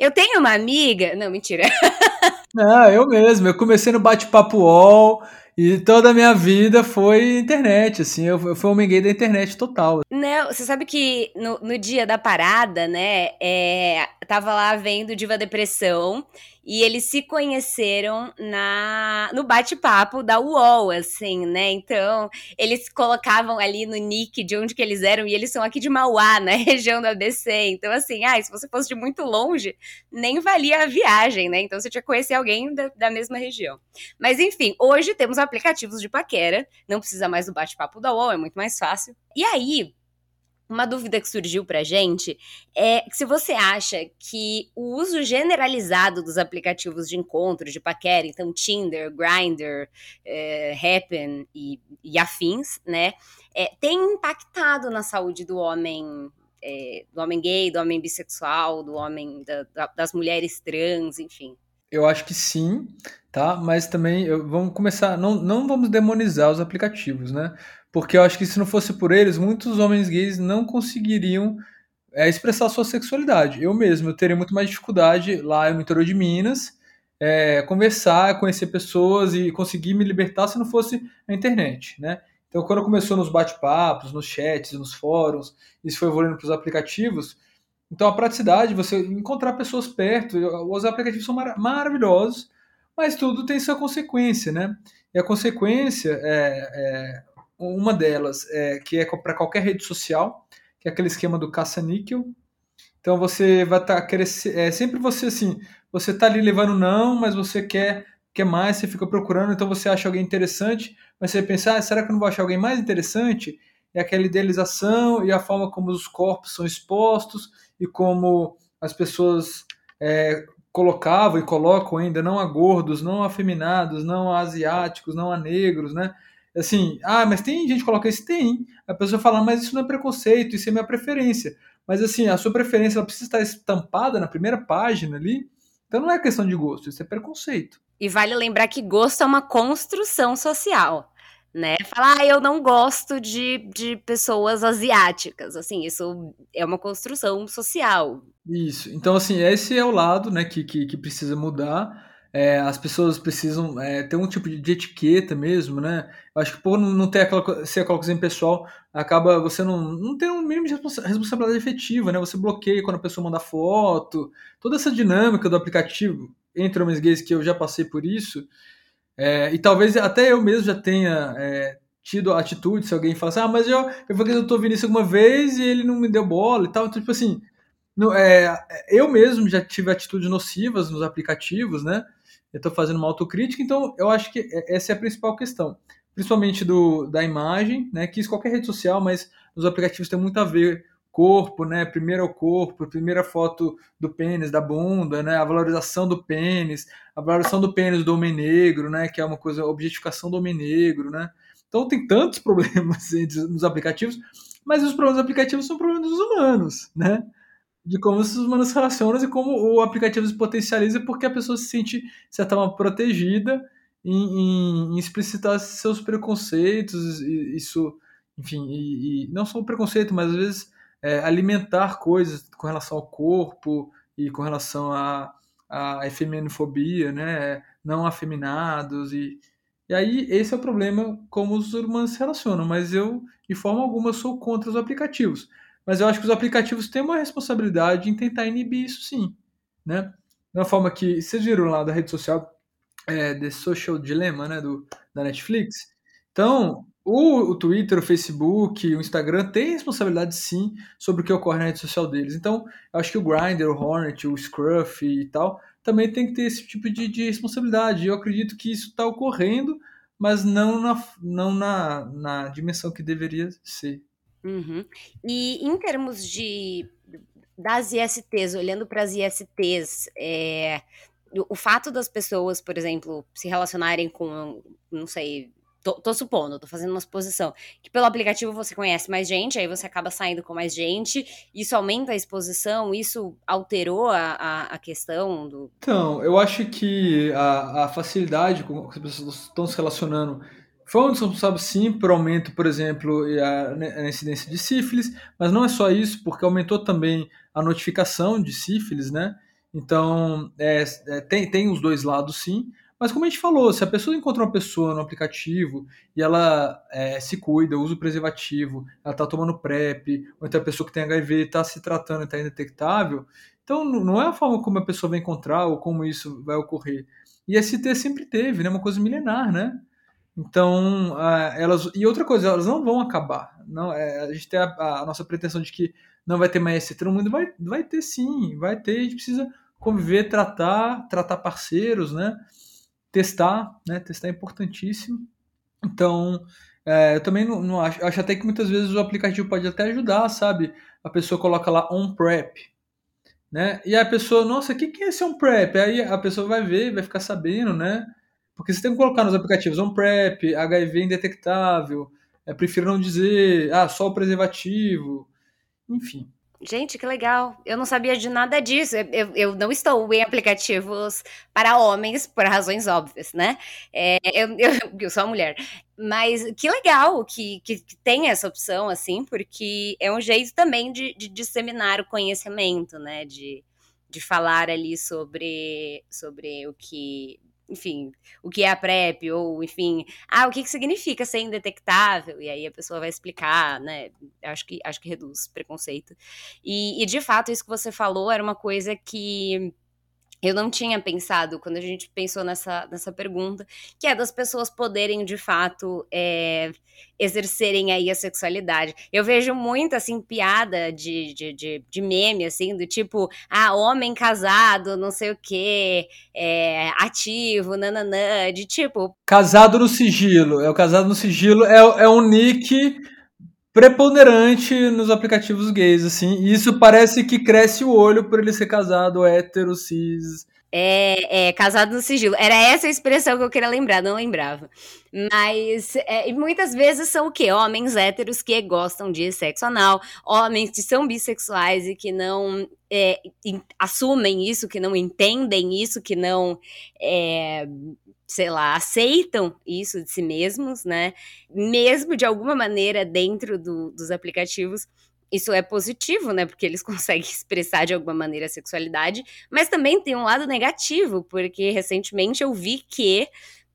Eu tenho uma amiga. Não, mentira. Não, eu mesmo. Eu comecei no bate-papo UOL. E toda a minha vida foi internet, assim, eu, eu fui um da internet total. Não, você sabe que no, no dia da parada, né, é, tava lá vendo Diva Depressão, e eles se conheceram na no bate-papo da UOL, assim, né? Então, eles colocavam ali no nick de onde que eles eram, e eles são aqui de Mauá, na região do ABC. Então, assim, ah, se você fosse de muito longe, nem valia a viagem, né? Então, você tinha que conhecer alguém da, da mesma região. Mas, enfim, hoje temos aplicativos de paquera, não precisa mais do bate-papo da UOL, é muito mais fácil. E aí, uma dúvida que surgiu pra gente é se você acha que o uso generalizado dos aplicativos de encontro, de paquera, então Tinder, Grindr, é, Happen e, e, afins, né, é, tem impactado na saúde do homem, é, do homem gay, do homem bissexual, do homem, da, da, das mulheres trans, enfim. Eu acho que sim, tá? Mas também eu, vamos começar, não, não vamos demonizar os aplicativos, né? Porque eu acho que se não fosse por eles, muitos homens gays não conseguiriam é, expressar sua sexualidade. Eu mesmo, eu teria muito mais dificuldade lá no interior de Minas, é, conversar, conhecer pessoas e conseguir me libertar se não fosse a internet, né? Então, quando começou nos bate-papos, nos chats, nos fóruns, isso foi evoluindo para os aplicativos. Então, a praticidade, você encontrar pessoas perto, os aplicativos são mar maravilhosos, mas tudo tem sua consequência, né? E a consequência é, é uma delas, é, que é para qualquer rede social, que é aquele esquema do caça-níquel. Então você vai estar tá crescendo. É sempre você assim, você está ali levando não, mas você quer quer mais, você fica procurando, então você acha alguém interessante, mas você pensa, ah, será que eu não vou achar alguém mais interessante? É aquela idealização e a forma como os corpos são expostos e como as pessoas é, colocavam e colocam ainda não a gordos, não afeminados, não a asiáticos, não a negros, né? Assim, ah, mas tem gente que coloca isso? Tem. A pessoa fala, mas isso não é preconceito, isso é minha preferência. Mas assim, a sua preferência ela precisa estar estampada na primeira página ali. Então não é questão de gosto, isso é preconceito. E vale lembrar que gosto é uma construção social, né? Falar, ah, eu não gosto de, de pessoas asiáticas, assim, isso é uma construção social. Isso, então assim, esse é o lado, né, que, que, que precisa mudar é, as pessoas precisam é, ter um tipo de etiqueta mesmo, né? Eu acho que por não ter aquela, ser aquela coisa pessoal, acaba você não, não tem um mínimo de responsabilidade efetiva, né? Você bloqueia quando a pessoa manda foto, toda essa dinâmica do aplicativo entre homens gays que eu já passei por isso, é, e talvez até eu mesmo já tenha é, tido a atitude, se alguém fala assim, ah, mas eu, eu falei que eu tô ouvindo isso alguma vez e ele não me deu bola e tal, então, tipo assim, no, é, eu mesmo já tive atitudes nocivas nos aplicativos, né? Eu estou fazendo uma autocrítica, então eu acho que essa é a principal questão, principalmente do, da imagem, né, que isso qualquer rede social, mas nos aplicativos tem muito a ver. Corpo, né, primeiro é o corpo, primeira foto do pênis, da bunda, né, a valorização do pênis, a valorização do pênis do homem negro, né, que é uma coisa, a objetificação do homem negro, né, então tem tantos problemas nos aplicativos, mas os problemas dos aplicativos são problemas dos humanos, né, de como os humanos se relacionam e como o aplicativo se potencializa porque a pessoa se sente, de certa forma, protegida em, em, em explicitar seus preconceitos, isso, enfim, e, e não só o preconceito, mas às vezes é, alimentar coisas com relação ao corpo e com relação à a, a né? Não afeminados e, e aí esse é o problema como os humanos se relacionam. Mas eu, de forma alguma, sou contra os aplicativos. Mas eu acho que os aplicativos têm uma responsabilidade em tentar inibir isso sim, né? Uma forma que vocês viram lá da rede social é, The Social Dilemma, né, do, da Netflix. Então, o, o, Twitter, o Facebook, o Instagram têm responsabilidade sim sobre o que ocorre na rede social deles. Então, eu acho que o Grindr, o Hornet, o Scruff e tal também tem que ter esse tipo de, de responsabilidade. Eu acredito que isso está ocorrendo, mas não na, não na, na dimensão que deveria ser. Uhum. E em termos de das ISTs, olhando para as ISTs, é, o fato das pessoas, por exemplo, se relacionarem com, não sei, Tô, tô, supondo, tô fazendo uma suposição, que pelo aplicativo você conhece mais gente, aí você acaba saindo com mais gente, isso aumenta a exposição, isso alterou a, a, a questão do. Então, eu acho que a, a facilidade com que as pessoas estão se relacionando foi um responsável sim por aumento, por exemplo, a, a incidência de sífilis, mas não é só isso, porque aumentou também a notificação de sífilis, né? Então, é, é, tem, tem os dois lados sim, mas como a gente falou, se a pessoa encontra uma pessoa no aplicativo e ela é, se cuida, usa o preservativo, ela está tomando PrEP, ou então a pessoa que tem HIV está se tratando e está indetectável, então não é a forma como a pessoa vai encontrar ou como isso vai ocorrer. E ST sempre teve, né? Uma coisa milenar, né? Então, elas. E outra coisa, elas não vão acabar. Não, é, a gente tem a, a, nossa pretensão de que não vai ter mais ST no mundo, vai, vai ter sim, vai ter, a gente precisa conviver, tratar, tratar parceiros, né? testar, né? Testar é importantíssimo. Então, é, eu também não, não acho, acho até que muitas vezes o aplicativo pode até ajudar, sabe? A pessoa coloca lá on prep, né? E a pessoa, nossa, o que, que é esse on prep? Aí a pessoa vai ver, vai ficar sabendo, né? Porque você tem que colocar nos aplicativos on prep, HIV indetectável, é, prefiro não dizer, ah, só o preservativo, enfim. Gente, que legal. Eu não sabia de nada disso. Eu, eu não estou em aplicativos para homens, por razões óbvias, né? É, eu, eu, eu, sou mulher. Mas que legal que, que, que, tem essa opção, assim, porque é um jeito também de, de disseminar o conhecimento, né? De, de falar ali sobre, sobre o que enfim, o que é a PrEP, ou, enfim, ah, o que, que significa ser indetectável, e aí a pessoa vai explicar, né, acho que, acho que reduz preconceito. E, e, de fato, isso que você falou era uma coisa que eu não tinha pensado quando a gente pensou nessa, nessa pergunta, que é das pessoas poderem, de fato, é, exercerem aí a sexualidade. Eu vejo muito, assim, piada de, de, de, de, meme, assim, do tipo, ah, homem casado, não sei o quê, é, ativo, nananã, de tipo... Casado no sigilo, é o casado no sigilo, é, é um nick preponderante nos aplicativos gays, assim. E isso parece que cresce o olho por ele ser casado, hétero, cis. É, é, casado no sigilo. Era essa a expressão que eu queria lembrar, não lembrava. Mas é, muitas vezes são o quê? Homens héteros que gostam de sexo anal, homens que são bissexuais e que não é, assumem isso, que não entendem isso, que não é, sei lá, aceitam isso de si mesmos, né? Mesmo de alguma maneira dentro do, dos aplicativos. Isso é positivo, né? Porque eles conseguem expressar de alguma maneira a sexualidade, mas também tem um lado negativo, porque recentemente eu vi que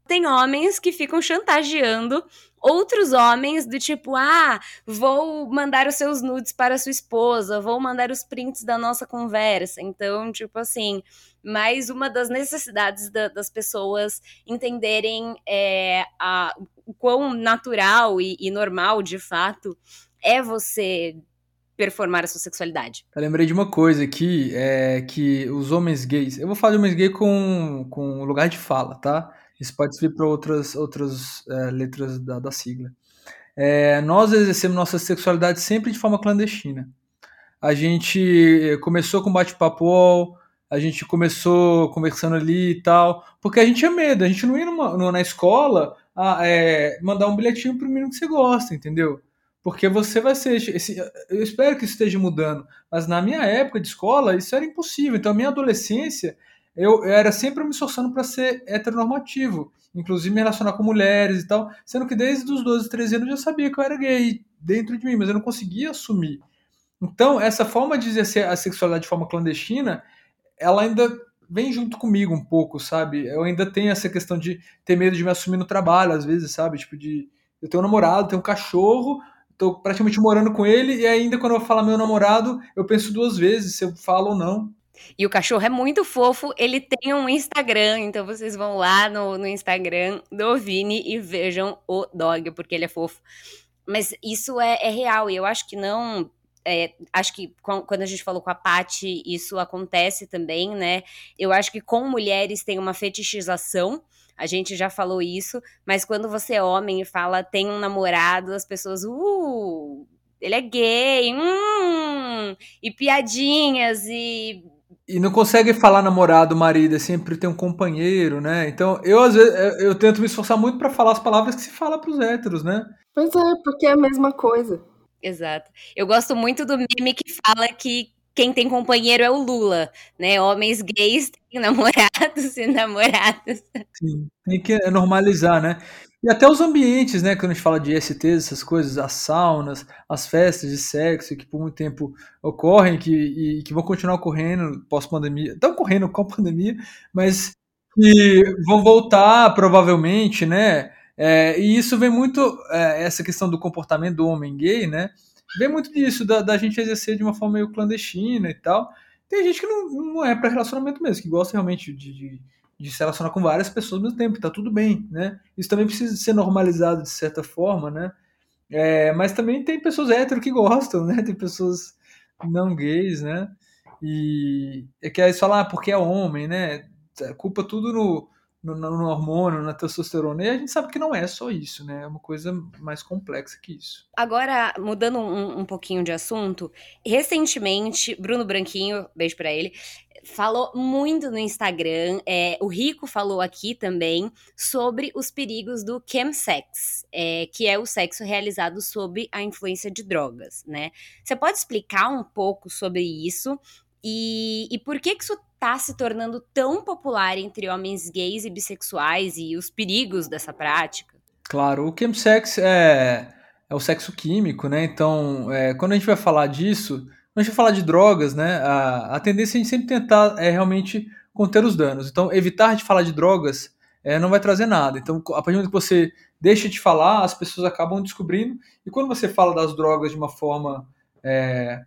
tem homens que ficam chantageando outros homens do tipo, ah, vou mandar os seus nudes para sua esposa, vou mandar os prints da nossa conversa. Então, tipo assim, mais uma das necessidades da, das pessoas entenderem é, a, o quão natural e, e normal, de fato, é você performar a sua sexualidade. Eu lembrei de uma coisa aqui, é que os homens gays. Eu vou falar de homens gays com, com lugar de fala, tá? Isso pode servir para outras, outras é, letras da, da sigla. É, nós exercemos nossa sexualidade sempre de forma clandestina. A gente começou com bate-papo a gente começou conversando ali e tal, porque a gente tinha medo, a gente não ia numa, na escola a, é, mandar um bilhetinho pro menino que você gosta, entendeu? Porque você vai ser. Esse, eu espero que isso esteja mudando, mas na minha época de escola isso era impossível. Então, a minha adolescência eu, eu era sempre me esforçando para ser heteronormativo, inclusive me relacionar com mulheres e tal, sendo que desde os 12, 13 anos eu já sabia que eu era gay, dentro de mim, mas eu não conseguia assumir. Então, essa forma de exercer a sexualidade de forma clandestina, ela ainda vem junto comigo um pouco, sabe? Eu ainda tenho essa questão de ter medo de me assumir no trabalho, às vezes, sabe? Tipo, de eu tenho um namorado, tenho um cachorro, tô praticamente morando com ele, e ainda quando eu falo meu namorado, eu penso duas vezes se eu falo ou não. E o cachorro é muito fofo, ele tem um Instagram, então vocês vão lá no, no Instagram do Vini e vejam o dog, porque ele é fofo. Mas isso é, é real, e eu acho que não. É, acho que quando a gente falou com a Paty, isso acontece também, né? Eu acho que com mulheres tem uma fetichização. A gente já falou isso, mas quando você é homem e fala tem um namorado, as pessoas, uh, ele é gay, hum, e piadinhas e e não consegue falar namorado, marido, é sempre tem um companheiro, né? Então, eu às vezes eu, eu tento me esforçar muito para falar as palavras que se fala para os héteros, né? Pois é, porque é a mesma coisa. Exato. Eu gosto muito do meme que fala que quem tem companheiro é o Lula, né? Homens gays têm namorados e namoradas. Sim, tem que normalizar, né? E até os ambientes, né? Quando a gente fala de STs, essas coisas, as saunas, as festas de sexo que por muito tempo ocorrem que, e que vão continuar ocorrendo pós-pandemia. Estão ocorrendo com a pandemia, mas que vão voltar provavelmente, né? É, e isso vem muito, é, essa questão do comportamento do homem gay, né? Vem muito disso, da, da gente exercer de uma forma meio clandestina e tal. Tem gente que não, não é para relacionamento mesmo, que gosta realmente de, de de se relacionar com várias pessoas ao mesmo tempo, tá tudo bem, né? Isso também precisa ser normalizado de certa forma, né? É, mas também tem pessoas hétero que gostam, né? Tem pessoas não gays, né? E é que aí falar ah, porque é homem, né? Culpa tudo no, no, no, hormônio, na testosterona. E a gente sabe que não é só isso, né? É uma coisa mais complexa que isso. Agora, mudando um, um pouquinho de assunto, recentemente, Bruno Branquinho, beijo para ele, falou muito no Instagram, é, o Rico falou aqui também sobre os perigos do chemsex, é, que é o sexo realizado sob a influência de drogas, né? Você pode explicar um pouco sobre isso e, e por que, que isso está se tornando tão popular entre homens gays e bissexuais e os perigos dessa prática? Claro, o chemsex é, é o sexo químico, né? Então, é, quando a gente vai falar disso quando a gente fala de drogas, né, a, a tendência é a gente sempre tentar é realmente conter os danos. Então, evitar de falar de drogas é, não vai trazer nada. Então, a partir do momento que você deixa de falar, as pessoas acabam descobrindo. E quando você fala das drogas de uma forma é,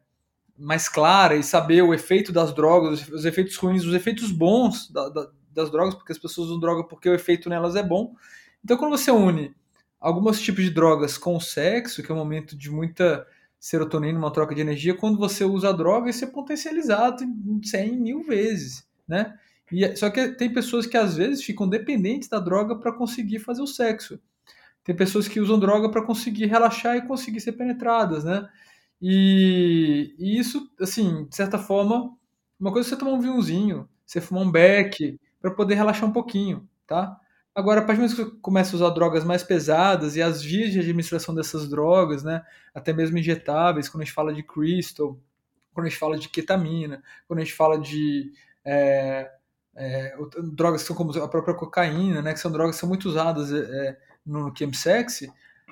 mais clara e saber o efeito das drogas, os efeitos ruins, os efeitos bons da, da, das drogas, porque as pessoas usam droga porque o efeito nelas é bom. Então, quando você une alguns tipos de drogas com o sexo, que é um momento de muita serotonina, uma troca de energia, quando você usa a droga, isso é potencializado em 100 mil vezes, né? E, é, só que tem pessoas que às vezes ficam dependentes da droga para conseguir fazer o sexo. Tem pessoas que usam droga para conseguir relaxar e conseguir ser penetradas, né? E, e, isso, assim, de certa forma, uma coisa é você tomar um vinhozinho, você fumar um beck, para poder relaxar um pouquinho, tá? Agora, a partir do momento que você começa a usar drogas mais pesadas e as vias de administração dessas drogas, né, até mesmo injetáveis, quando a gente fala de crystal, quando a gente fala de ketamina, quando a gente fala de é, é, drogas que são como a própria cocaína, né, que são drogas que são muito usadas é, no chemsex,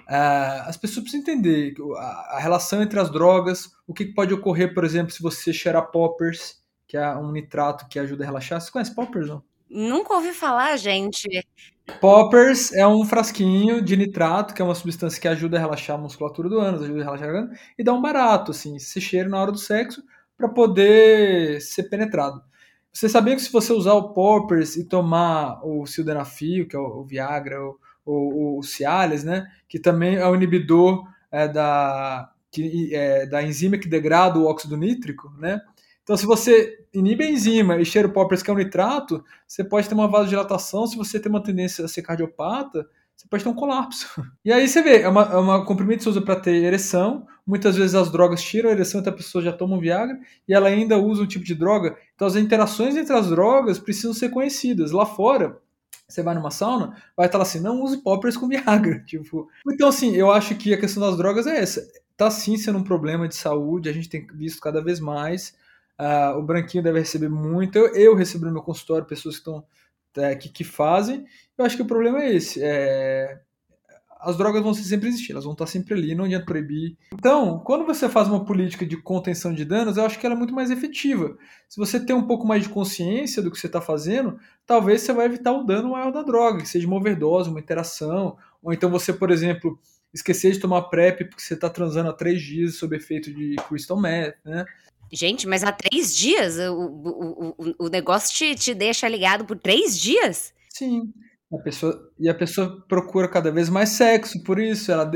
as pessoas precisam entender a, relação entre as drogas, o que pode ocorrer, por exemplo, se você cheirar poppers, que é um nitrato que ajuda a relaxar. Você conhece poppers, não? Nunca ouvi falar, gente. Poppers é um frasquinho de nitrato, que é uma substância que ajuda a relaxar a musculatura do ânus, ajuda a relaxar a garganta, e dá um barato, assim, se cheira na hora do sexo para poder ser penetrado. Você sabia que se você usar o Poppers e tomar o sildenafil, que é o Viagra, ou o, o Cialis, né, que também é o inibidor é, da, que, é, da enzima que degrada o óxido nítrico, né, então, se você inibe a enzima e cheira o poppers, que é um nitrato, você pode ter uma vasodilatação. Se você tem uma tendência a ser cardiopata, você pode ter um colapso. E aí você vê, é uma, é uma comprimido que você usa para ter ereção. Muitas vezes as drogas tiram a ereção, então a pessoa já toma um Viagra e ela ainda usa um tipo de droga. Então as interações entre as drogas precisam ser conhecidas. Lá fora, você vai numa sauna, vai estar lá assim, não use poppers com Viagra. Tipo, então assim, eu acho que a questão das drogas é essa. Tá sim sendo um problema de saúde, a gente tem visto cada vez mais. Uh, o Branquinho deve receber muito. Eu, eu recebo no meu consultório pessoas que estão é, que, que fazem. Eu acho que o problema é esse. É, as drogas vão sempre existir, elas vão estar sempre ali, não adianta proibir. Então, quando você faz uma política de contenção de danos, eu acho que ela é muito mais efetiva. Se você tem um pouco mais de consciência do que você está fazendo, talvez você vai evitar o dano maior da droga, que seja uma overdose, uma interação, ou então você, por exemplo, esquecer de tomar PrEP porque você está transando há três dias sob efeito de crystal meth, né? Gente, mas há três dias? O, o, o, o negócio te, te deixa ligado por três dias? Sim. A pessoa, e a pessoa procura cada vez mais sexo, por isso ela,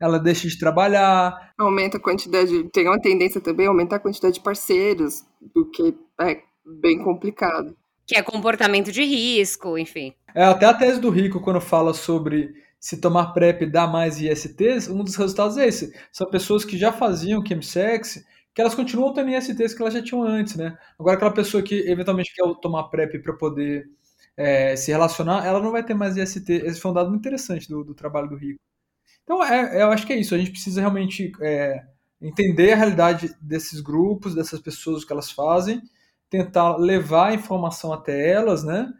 ela deixa de trabalhar. Aumenta a quantidade, tem uma tendência também a aumentar a quantidade de parceiros, o que é bem complicado. Que é comportamento de risco, enfim. É, até a tese do Rico, quando fala sobre se tomar PrEP dá mais ISTs, um dos resultados é esse. São pessoas que já faziam chemsex, que elas continuam tendo ISTs que elas já tinham antes, né? Agora aquela pessoa que eventualmente quer tomar PrEP para poder é, se relacionar, ela não vai ter mais IST. Esse foi um dado muito interessante do, do trabalho do Rico. Então, é, eu acho que é isso. A gente precisa realmente é, entender a realidade desses grupos, dessas pessoas, o que elas fazem, tentar levar a informação até elas, né?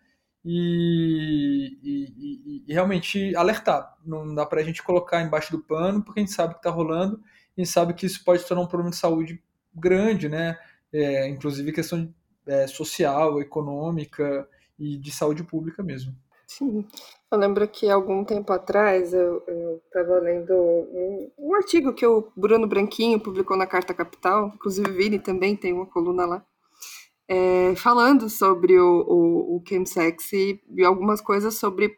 E, e, e, e realmente alertar. Não dá para a gente colocar embaixo do pano, porque a gente sabe que está rolando, e sabe que isso pode tornar um problema de saúde grande, né? É, inclusive questão é, social, econômica, e de saúde pública mesmo. Sim. Eu lembro que algum tempo atrás eu estava lendo um, um, artigo que o Bruno Branquinho publicou na Carta Capital, inclusive Vini também tem uma coluna lá, é, falando sobre o, o, o chemsex e, e algumas coisas sobre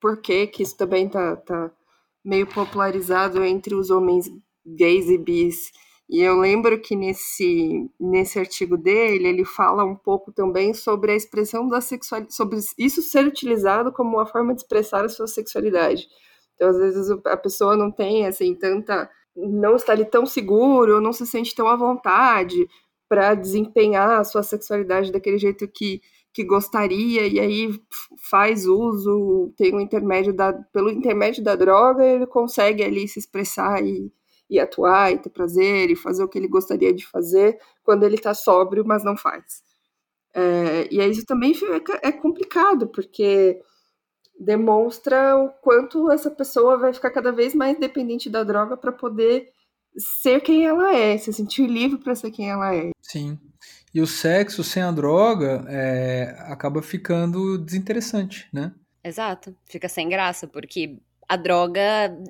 por que, que isso também está tá meio popularizado entre os homens gays e bis e eu lembro que nesse, nesse artigo dele, ele fala um pouco também sobre a expressão da sexualidade, sobre isso ser utilizado como uma forma de expressar a sua sexualidade. Então, às vezes, a pessoa não tem, assim, tanta. não está ali tão seguro, não se sente tão à vontade para desempenhar a sua sexualidade daquele jeito que, que gostaria, e aí faz uso, tem um intermédio da, pelo intermédio da droga, ele consegue ali se expressar e e atuar e ter prazer e fazer o que ele gostaria de fazer quando ele está sóbrio, mas não faz. É, e aí isso também é complicado, porque demonstra o quanto essa pessoa vai ficar cada vez mais dependente da droga para poder ser quem ela é, se sentir livre para ser quem ela é. Sim. E o sexo sem a droga é, acaba ficando desinteressante, né? Exato. Fica sem graça, porque a droga,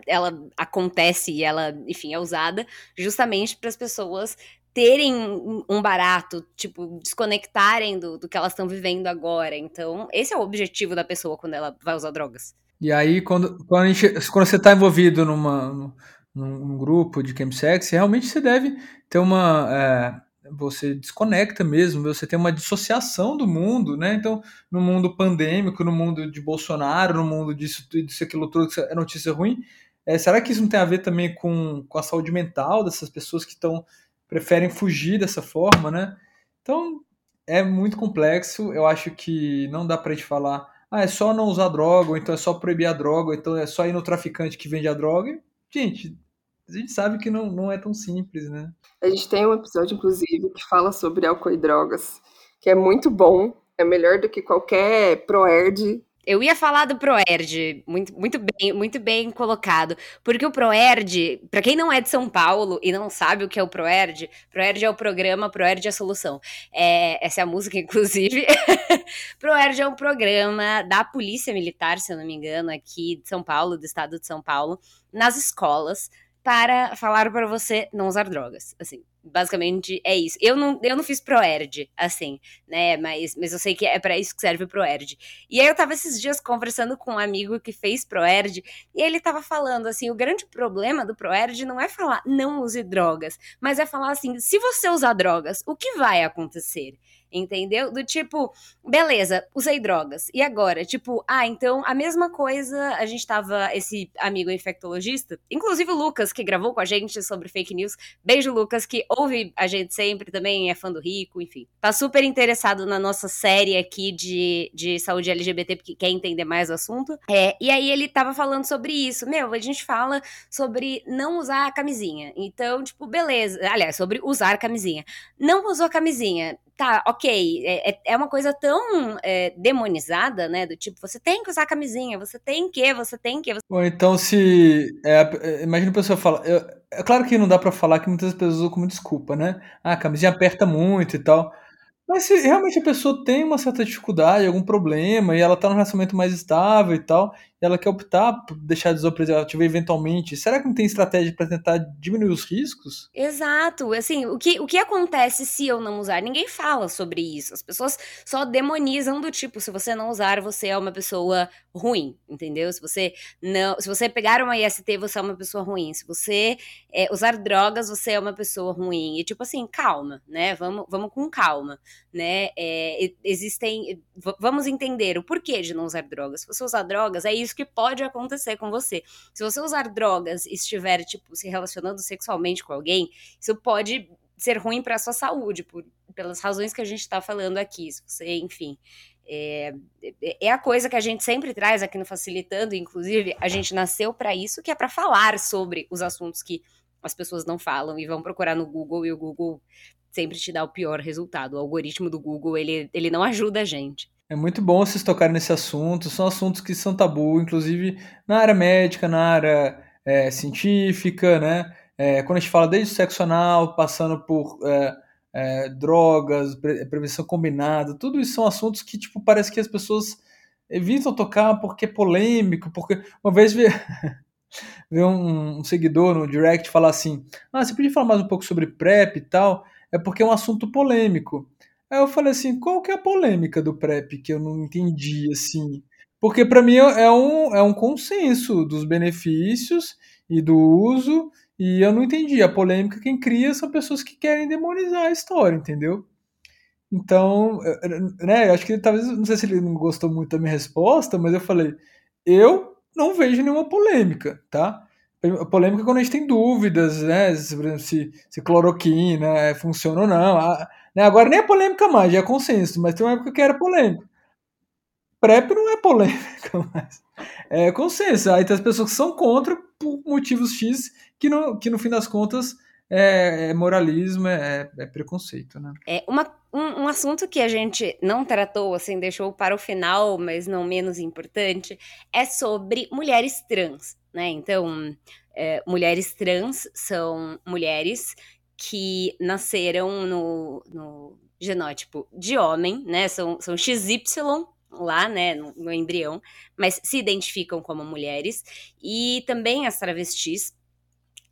ela acontece e ela, enfim, é usada justamente para as pessoas terem um barato, tipo, desconectarem do, do que elas estão vivendo agora. Então, esse é o objetivo da pessoa quando ela vai usar drogas. E aí, quando, quando, a gente, quando você está envolvido numa, num, num grupo de chemsex, realmente você deve ter uma. É você desconecta mesmo, você tem uma dissociação do mundo, né? Então, no mundo pandêmico, no mundo de Bolsonaro, no mundo disso, disso aquilo tudo, que é notícia ruim, é, será que isso não tem a ver também com, com a saúde mental dessas pessoas que estão preferem fugir dessa forma, né? Então, é muito complexo. Eu acho que não dá pra gente falar, ah, é só não usar droga, ou então é só proibir a droga, ou então é só ir no traficante que vende a droga. Gente, a gente sabe que não, não é tão simples, né? A gente tem um episódio, inclusive, que fala sobre álcool e drogas, que é muito bom, é melhor do que qualquer ProErd eu ia falar do Proerd, muito, muito bem, muito bem colocado, porque o Proerd, para quem não é de São Paulo e não sabe o que é o Proerd, Proerd é o programa, Proerd é a solução. É, essa é a música, inclusive. Proerd é um programa da Polícia Militar, se eu não me engano, aqui de São Paulo, do estado de São Paulo, nas escolas para falar para você não usar drogas, assim. Basicamente é isso. Eu não, eu não fiz ProErd, assim, né? Mas, mas eu sei que é para isso que serve o ProErd. E aí eu tava esses dias conversando com um amigo que fez ProErd e ele tava falando assim: o grande problema do ProErd não é falar não use drogas, mas é falar assim: se você usar drogas, o que vai acontecer? Entendeu? Do tipo, beleza, usei drogas. E agora? Tipo, ah, então a mesma coisa, a gente tava, esse amigo infectologista, inclusive o Lucas, que gravou com a gente sobre fake news. Beijo, Lucas, que ouve a gente sempre também, é fã do Rico, enfim. Tá super interessado na nossa série aqui de, de saúde LGBT, porque quer entender mais o assunto. É, e aí ele tava falando sobre isso. Meu, a gente fala sobre não usar a camisinha. Então, tipo, beleza. Aliás, sobre usar camisinha. Não usou camisinha tá, ok, é, é, é uma coisa tão é, demonizada, né? Do tipo, você tem que usar camisinha, você tem que, você tem que. Você... Ou então se. É, é imagina a pessoa fala. Eu, é claro que não dá para falar que muitas pessoas usam como desculpa, né? Ah, a camisinha aperta muito e tal. Mas se realmente a pessoa tem uma certa dificuldade, algum problema, e ela tá num relacionamento mais estável e tal, ela quer optar por deixar de usar o preservativo eventualmente, será que não tem estratégia para tentar diminuir os riscos? Exato. Assim, o que, o que acontece se eu não usar? Ninguém fala sobre isso. As pessoas só demonizam do tipo, se você não usar, você é uma pessoa ruim, entendeu? Se você não, se você pegar uma IST, você é uma pessoa ruim. Se você é, usar drogas, você é uma pessoa ruim. E tipo assim, calma, né? Vamos, vamos com calma né? É, existem. Vamos entender o porquê de não usar drogas. Se você usar drogas, é isso que pode acontecer com você. Se você usar drogas e estiver, tipo, se relacionando sexualmente com alguém, isso pode ser ruim para a sua saúde, por, pelas razões que a gente está falando aqui. Se você, enfim. É, é, a coisa que a gente sempre traz aqui no Facilitando, inclusive, a gente nasceu para isso, que é para falar sobre os assuntos que as pessoas não falam e vão procurar no Google e o Google sempre te dá o pior resultado. O algoritmo do Google, ele, ele não ajuda a gente. É muito bom vocês tocarem nesse assunto. São assuntos que são tabu, inclusive na área médica, na área é, científica, né? É, quando a gente fala desde sexo anal, passando por é, é drogas, pre prevenção combinada, tudo isso são assuntos que, tipo, parece que as pessoas evitam tocar porque é polêmico, porque uma vez vi, vi um, um seguidor no direct falar assim, ah, você podia falar mais um pouco sobre PrEP e tal? é porque é um assunto polêmico. Aí eu falei assim, qual que é a polêmica do PrEP que eu não entendi assim? Porque para mim é um, é um consenso dos benefícios e do uso, e eu não entendi. A polêmica quem cria são pessoas que querem demonizar a história, entendeu? Então, né, acho que talvez, não sei se ele não gostou muito da minha resposta, mas eu falei, eu não vejo nenhuma polêmica, tá? A polêmica é quando a gente tem dúvidas, né? Se, se cloroquina é, funciona ou não. A, né? Agora nem é polêmica mais, já é consenso, mas tem uma época que era polêmica. PrEP não é polêmica mais. É consenso. Aí tem as pessoas que são contra por motivos X, que no, que no fim das contas é, é moralismo, é, é, preconceito, né? É uma, um, um, assunto que a gente não tratou, assim, deixou para o final, mas não menos importante, é sobre mulheres trans né? Então, é, mulheres trans são mulheres que nasceram no, no genótipo de homem, né? São, são XY lá, né, no, no, embrião, mas se identificam como mulheres, e também as travestis,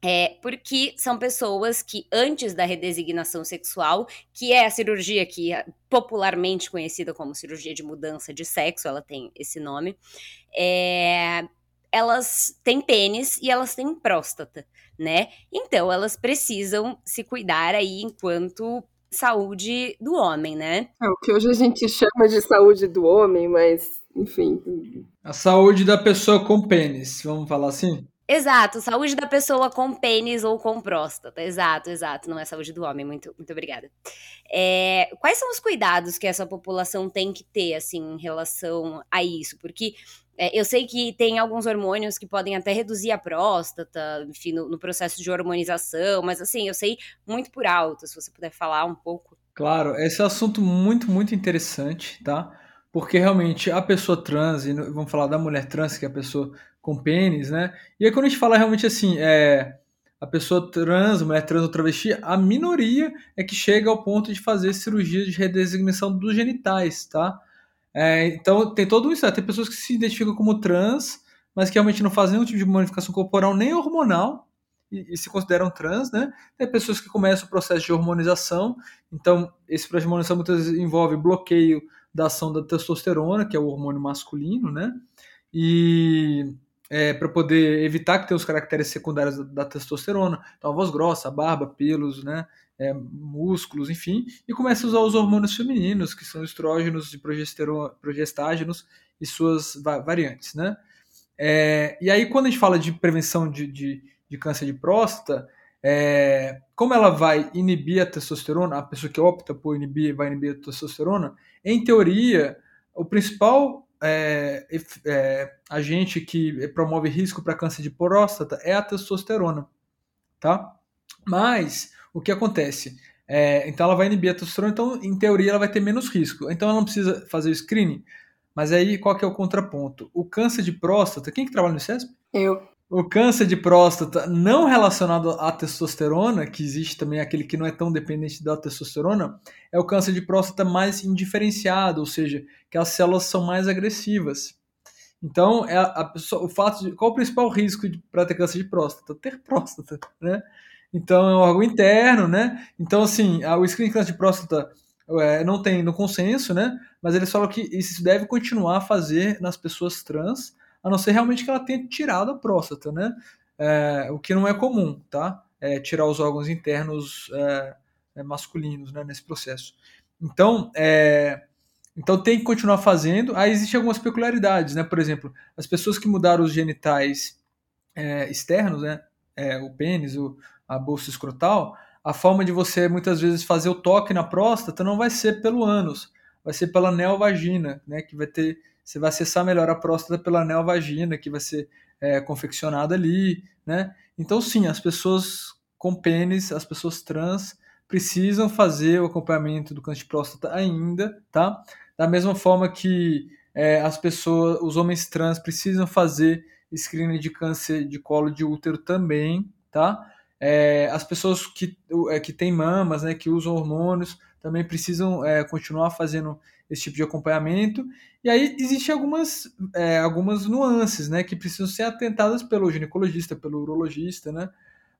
é, porque são pessoas que antes da redesignação sexual, que é a cirurgia que é popularmente conhecida como cirurgia de mudança de sexo, ela tem esse nome, é, elas têm pênis e elas têm próstata, né? Então elas precisam se cuidar aí enquanto saúde do homem, né? É o que hoje a gente chama de saúde do homem, mas enfim. A saúde da pessoa com pênis, vamos falar assim? Exato, saúde da pessoa com pênis ou com próstata. Exato, exato. Não é saúde do homem. Muito, muito obrigada. É, quais são os cuidados que essa população tem que ter, assim, em relação a isso? Porque é, eu sei que tem alguns hormônios que podem até reduzir a próstata, enfim, no, no, processo de hormonização, mas assim, eu sei muito por alto, se você puder falar um pouco. Claro, esse é um assunto muito, muito interessante, tá? Porque realmente a pessoa trans, e vamos falar da mulher trans, que é a pessoa com pênis, né? E aí quando a gente fala realmente assim, é, a pessoa trans, mulher trans ou travesti, a minoria é que chega ao ponto de fazer cirurgia de redesignação dos genitais, tá? É, então tem todo isso. Tem pessoas que se identificam como trans, mas que realmente não fazem nenhum tipo de modificação corporal nem hormonal e, e, se consideram trans, né? Tem pessoas que começam o processo de hormonização. Então esse processo de hormonização muitas vezes envolve bloqueio da ação da testosterona, que é o hormônio masculino, né? E é, para poder evitar que tenha os caracteres secundários da, da testosterona, então a voz grossa, a barba, pelos, né? É, músculos, enfim, e começa a usar os hormônios femininos, que são estrógenos e progestágenos e suas variantes, né? É, e aí, quando a gente fala de prevenção de, de, de câncer de próstata, é, como ela vai inibir a testosterona, a pessoa que opta por inibir vai inibir a testosterona, em teoria, o principal é, é, agente que promove risco para câncer de próstata é a testosterona, tá? Mas o que acontece? É, então ela vai inibir a testosterona, então em teoria ela vai ter menos risco. Então ela não precisa fazer o screening. Mas aí qual que é o contraponto? O câncer de próstata, quem que trabalha no ICESP? Eu. O câncer de próstata não relacionado à testosterona, que existe também aquele que não é tão dependente da testosterona, é o câncer de próstata mais indiferenciado, ou seja, que as células são mais agressivas. Então, é a, a o fato de. Qual o principal risco para ter câncer de próstata? Ter próstata, né? Então, é um órgão interno, né? Então, assim, o screening de próstata é, não tem no consenso, né? Mas eles falam que isso deve continuar a fazer nas pessoas trans a não ser realmente que ela tenha tirado a próstata, né? É, o que não é comum, tá? É, tirar os órgãos internos é, é masculinos né, nesse processo. Então, é, então tem que continuar fazendo. Aí existem algumas peculiaridades, né? Por exemplo, as pessoas que mudaram os genitais externos, né? o pênis, o, a bolsa escrotal, a forma de você muitas vezes fazer o toque na próstata não vai ser pelo ânus, vai ser pela neovagina, né? Que vai ter você vai acessar melhor a próstata pela neovagina, que vai ser é, confeccionada ali, né? Então, sim, as pessoas com pênis, as pessoas trans, precisam fazer o acompanhamento do câncer de próstata ainda, tá? Da mesma forma que é, as pessoas, os homens trans precisam fazer screening de câncer de colo de útero também, tá? É, as pessoas que, é, que têm mamas, né, que usam hormônios, também precisam é, continuar fazendo esse tipo de acompanhamento. E aí existem algumas, é, algumas nuances, né, que precisam ser atentadas pelo ginecologista, pelo urologista, né,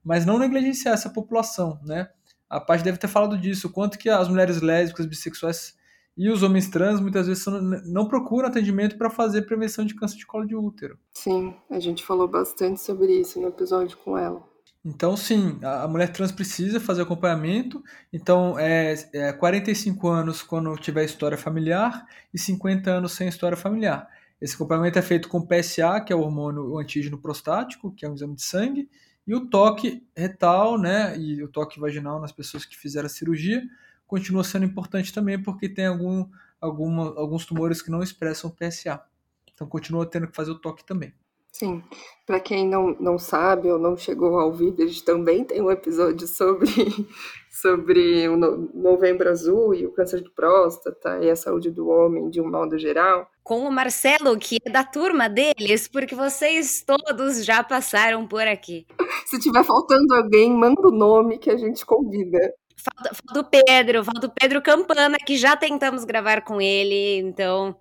mas não negligenciar essa população, né. A parte deve ter falado disso, quanto que as mulheres lésbicas, bissexuais e os homens trans muitas vezes não procuram atendimento para fazer prevenção de câncer de colo de útero. Sim, a gente falou bastante sobre isso no episódio com ela. Então, sim, a mulher trans precisa fazer acompanhamento. Então, é, é 45 anos quando tiver história familiar e 50 anos sem história familiar. Esse acompanhamento é feito com PSA, que é o hormônio antígeno prostático, que é um exame de sangue, e o toque retal, né, e o toque vaginal nas pessoas que fizeram a cirurgia, continua sendo importante também porque tem algum, alguma, alguns tumores que não expressam PSA. Então, continua tendo que fazer o toque também. Sim, para quem não, não sabe ou não chegou a ouvir, a gente também tem um episódio sobre, sobre o Novembro Azul e o câncer de próstata e a saúde do homem de um modo geral. Com o Marcelo, que é da turma deles, porque vocês todos já passaram por aqui. Se tiver faltando alguém, manda o nome que a gente convida. Falta, falta o Pedro, falta o Pedro Campana, que já tentamos gravar com ele, então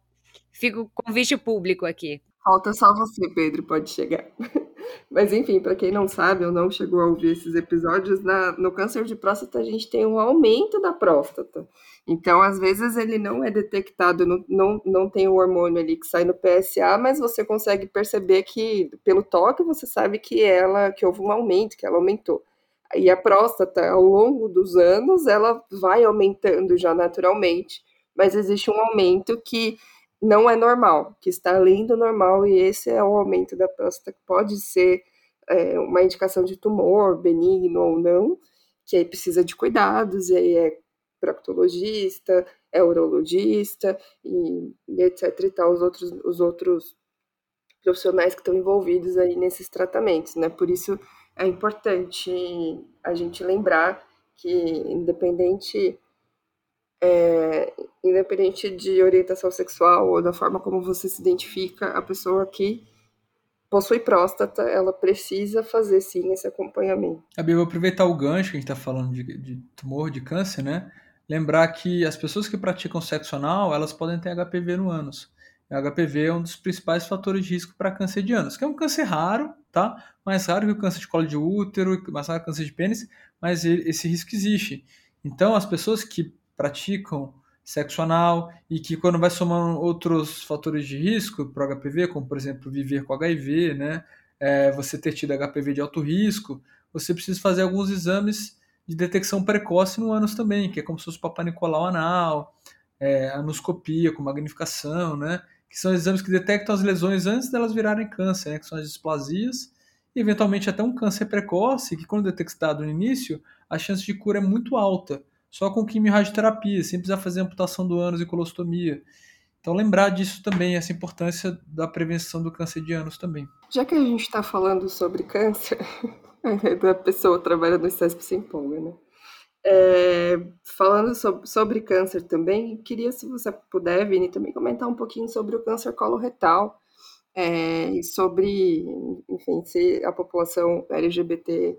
fica o convite público aqui. Falta só você, Pedro, pode chegar. Mas enfim, para quem não sabe ou não chegou a ouvir esses episódios, na, no câncer de próstata a gente tem um aumento da próstata. Então, às vezes, ele não é detectado, não, não, não tem o hormônio ali que sai no PSA, mas você consegue perceber que, pelo toque, você sabe que ela que houve um aumento, que ela aumentou. E a próstata, ao longo dos anos, ela vai aumentando já naturalmente, mas existe um aumento que não é normal, que está além do normal, e esse é o aumento da próstata, que pode ser é, uma indicação de tumor, benigno ou não, que aí precisa de cuidados, e aí é proctologista, é urologista, e, etc e tal, os outros, os outros profissionais que estão envolvidos aí nesses tratamentos, né? Por isso é importante a gente lembrar que, independente é, independente de orientação sexual ou da forma como você se identifica, a pessoa que possui próstata, ela precisa fazer sim esse acompanhamento. A Bia, vou aproveitar o gancho que a gente está falando de, de, tumor, de câncer, né? Lembrar que as pessoas que praticam sexo anal, elas podem ter HPV no ânus. O HPV é um dos principais fatores de risco para câncer de ânus, que é um câncer raro, tá? Mais raro que o câncer de colo de útero, mais raro que o câncer de pênis, mas esse risco existe. Então, as pessoas que praticam sexo anal e que quando vai somando outros fatores de risco para o HPV, como por exemplo viver com HIV, né, é, você ter tido HPV de alto risco, você precisa fazer alguns exames de detecção precoce no ânus também, que é como se fosse o Papa Nicolau anal, é, anoscopia com magnificação, né, que são exames que detectam as lesões antes delas virarem câncer, né, que são as displasias, e eventualmente até um câncer precoce, que quando detectado no início, a chance de cura é muito alta só com quimio-radioterapia, sem precisar fazer amputação do ânus e colostomia. Então lembrar disso também, essa importância da prevenção do câncer de ânus também. Já que a gente está falando sobre câncer, da pessoa trabalhando no CESP se empolga, né? É, falando sobre, sobre, câncer também, queria, se você puder, Vini, também comentar um pouquinho sobre o câncer coloretal é, e sobre, enfim, se a população LGBT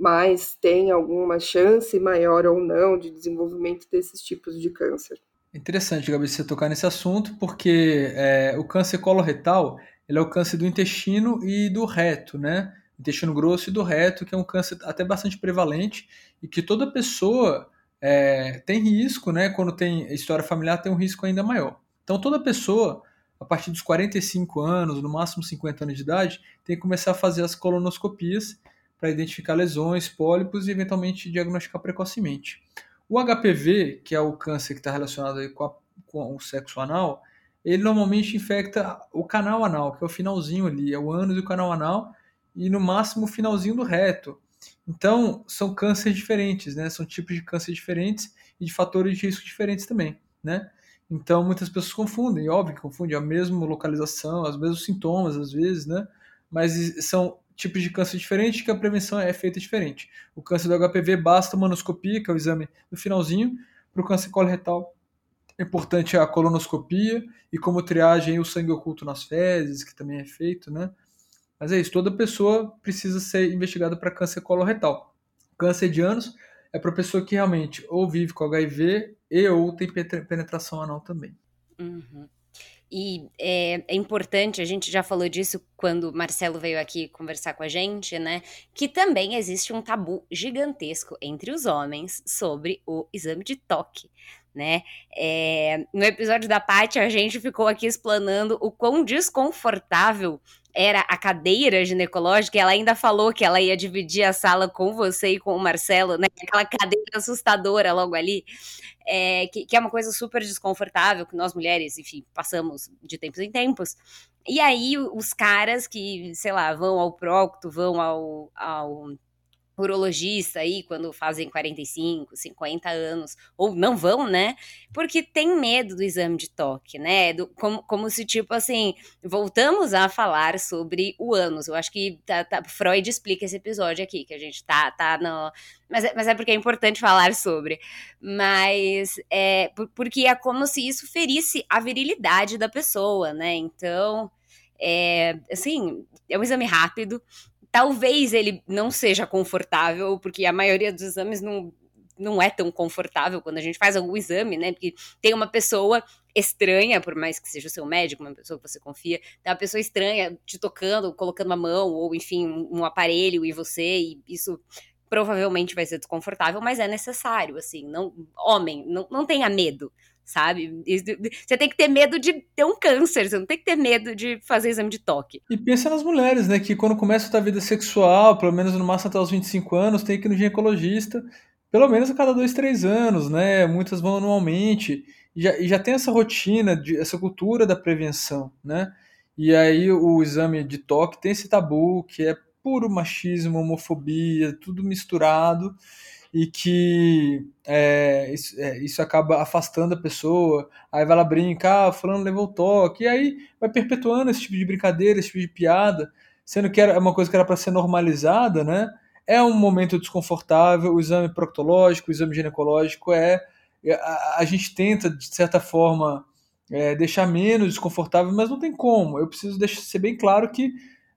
mais tem alguma chance maior ou não de desenvolvimento desses tipos de câncer. Interessante, Gabi, você tocar nesse assunto, porque é, o câncer coloretal ele é o câncer do intestino e do reto, né? Intestino grosso e do reto, que é um câncer até bastante prevalente e que toda pessoa é, tem risco, né? Quando tem história familiar, tem um risco ainda maior. Então, toda pessoa, a partir dos 45 anos, no máximo 50 anos de idade, tem que começar a fazer as colonoscopias para identificar lesões, pólipos e eventualmente diagnosticar precocemente. O HPV, que é o câncer que está relacionado com, a, com o sexo anal, ele normalmente infecta o canal anal, que é o finalzinho ali, é o ânus e o canal anal, e no máximo o finalzinho do reto. Então, são cânceres diferentes, né? São tipos de câncer diferentes e de fatores de risco diferentes também, né? Então, muitas pessoas confundem, óbvio que confundem a mesma localização, os mesmos sintomas às vezes, né? Mas são tipos de câncer diferentes que a prevenção é feita diferente. O câncer do HPV basta uma manoscopia, que é o exame no finalzinho, para o câncer coloretal é importante a colonoscopia e como triagem o sangue oculto nas fezes, que também é feito, né? Mas é isso, toda pessoa precisa ser investigada para câncer coloretal. Câncer de ânus é para pessoa que realmente ou vive com HIV e ou tem penetração anal também. Uhum. E é, é, importante, a gente já falou disso quando o Marcelo veio aqui conversar com a gente, né? Que também existe um tabu gigantesco entre os homens sobre o exame de toque né? É, no episódio da Paty, a gente ficou aqui explanando o quão desconfortável era a cadeira ginecológica, ela ainda falou que ela ia dividir a sala com você e com o Marcelo, né? Aquela cadeira assustadora logo ali, é, que, que, é uma coisa super desconfortável, que nós mulheres, enfim, passamos de tempos em tempos. E aí, os caras que, sei lá, vão ao prócto, vão ao, ao urologista aí quando fazem 45, 50 anos, ou não vão, né? Porque tem medo do exame de toque, né? Do, como, como se, tipo assim, voltamos a falar sobre o ânus. Eu acho que tá, tá, Freud explica esse episódio aqui, que a gente tá, tá no. Mas, é, mas é porque é importante falar sobre. Mas é porque é como se isso ferisse a virilidade da pessoa, né? Então. É, assim, é um exame rápido, Talvez ele não seja confortável, porque a maioria dos exames não, não é tão confortável quando a gente faz algum exame, né? Porque tem uma pessoa estranha, por mais que seja o seu médico, uma pessoa que você confia, tem uma pessoa estranha te tocando, colocando uma mão, ou enfim, um, aparelho e você, e isso provavelmente vai ser desconfortável, mas é necessário, assim, não, homem, não, não tenha medo, sabe? Você tem que ter medo de ter um câncer, você não tem que ter medo de fazer exame de toque. E pensa nas mulheres, né? Que quando começa a vida sexual, pelo menos no máximo até os 25 anos, tem que ir no ginecologista, pelo menos a cada dois, três anos, né? Muitas vão anualmente. E já, e já tem essa rotina, de, essa cultura da prevenção, né? E aí o exame de toque tem esse tabu que é puro machismo, homofobia, tudo misturado e que é, isso, é, isso, acaba afastando a pessoa, aí vai lá brincar, ah, fulano levou o toque, e aí vai perpetuando esse tipo de brincadeira, esse tipo de piada, sendo que era uma coisa que era para ser normalizada, né? É um momento desconfortável, o exame proctológico, o exame ginecológico é. A, a gente tenta, de certa forma, é, deixar menos desconfortável, mas não tem como. Eu preciso deixar, ser bem claro que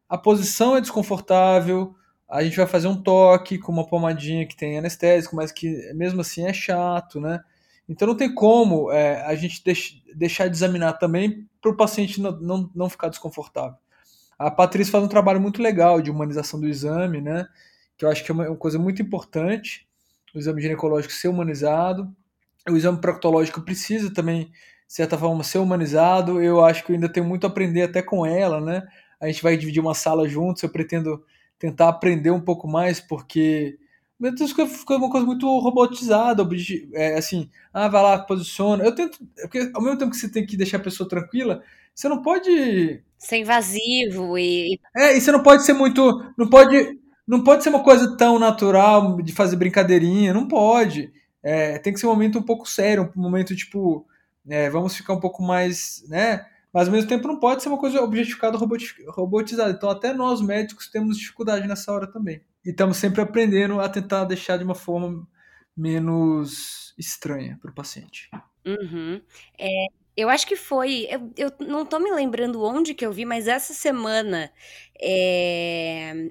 a posição é desconfortável, a gente vai fazer um toque com uma pomadinha que tem anestésico, mas que mesmo assim é chato, né? Então não tem como é, a gente deix, deixar de examinar também para o paciente não, não, não ficar desconfortável. A Patrícia faz um trabalho muito legal de humanização do exame, né? Que eu acho que é uma coisa muito importante, o exame ginecológico ser humanizado. O exame proctológico precisa também, de certa forma, ser humanizado. Eu acho que eu ainda tenho muito a aprender até com ela, né? A gente vai dividir uma sala juntos, eu pretendo tentar aprender um pouco mais, porque meu Deus, fica uma coisa muito robotizada, é, assim, ah, vai lá, posiciona. Eu tento, porque ao mesmo tempo que você tem que deixar a pessoa tranquila, você não pode ser invasivo e é, e você não pode ser muito, não pode, não pode ser uma coisa tão natural de fazer brincadeirinha, não pode. É, tem que ser um momento um pouco sério, um momento tipo, é, vamos ficar um pouco mais, né? Mas ao mesmo tempo não pode ser uma coisa objetificada, robotizada. Então até nós médicos temos dificuldade nessa hora também. E estamos sempre aprendendo a tentar deixar de uma forma menos estranha para o paciente. Uhum. É, eu acho que foi. Eu, eu não tô me lembrando onde que eu vi, mas essa semana. É,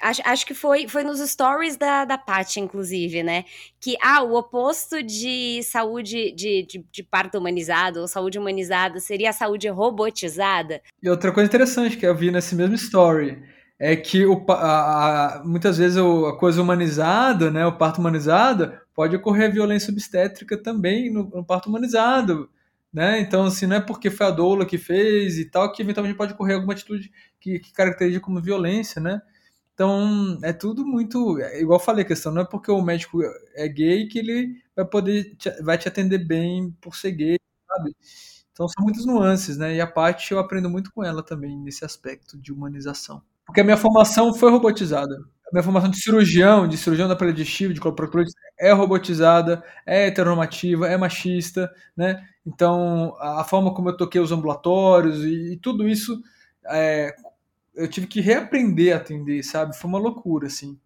acho, acho que foi, foi nos stories da, da Paty, inclusive, né? Que ah, o oposto de saúde de, de, de parto humanizado ou saúde humanizada seria a saúde robotizada. E outra coisa interessante que eu vi nesse mesmo story é que o, a, a, muitas vezes a coisa humanizada, né, o parto humanizado, pode ocorrer violência obstétrica também no, no parto humanizado né? Então, assim, não é porque foi a doula que fez e tal que eventualmente pode ocorrer alguma atitude que, que caracteriza como violência, né? Então, é tudo muito. É, igual eu falei, a questão não é porque o médico é gay que ele vai poder te, vai te atender bem por ser gay, sabe? Então, são muitas nuances, né? E a parte eu aprendo muito com ela também nesse aspecto de humanização. Porque a minha formação foi robotizada minha formação de cirurgião, de cirurgião da digestiva, de coloproctologista, é robotizada, é heteronormativa, é machista, né? Então, a forma como eu toquei os ambulatórios e, e tudo isso, é, eu tive que reaprender a atender, sabe? Foi uma loucura, assim.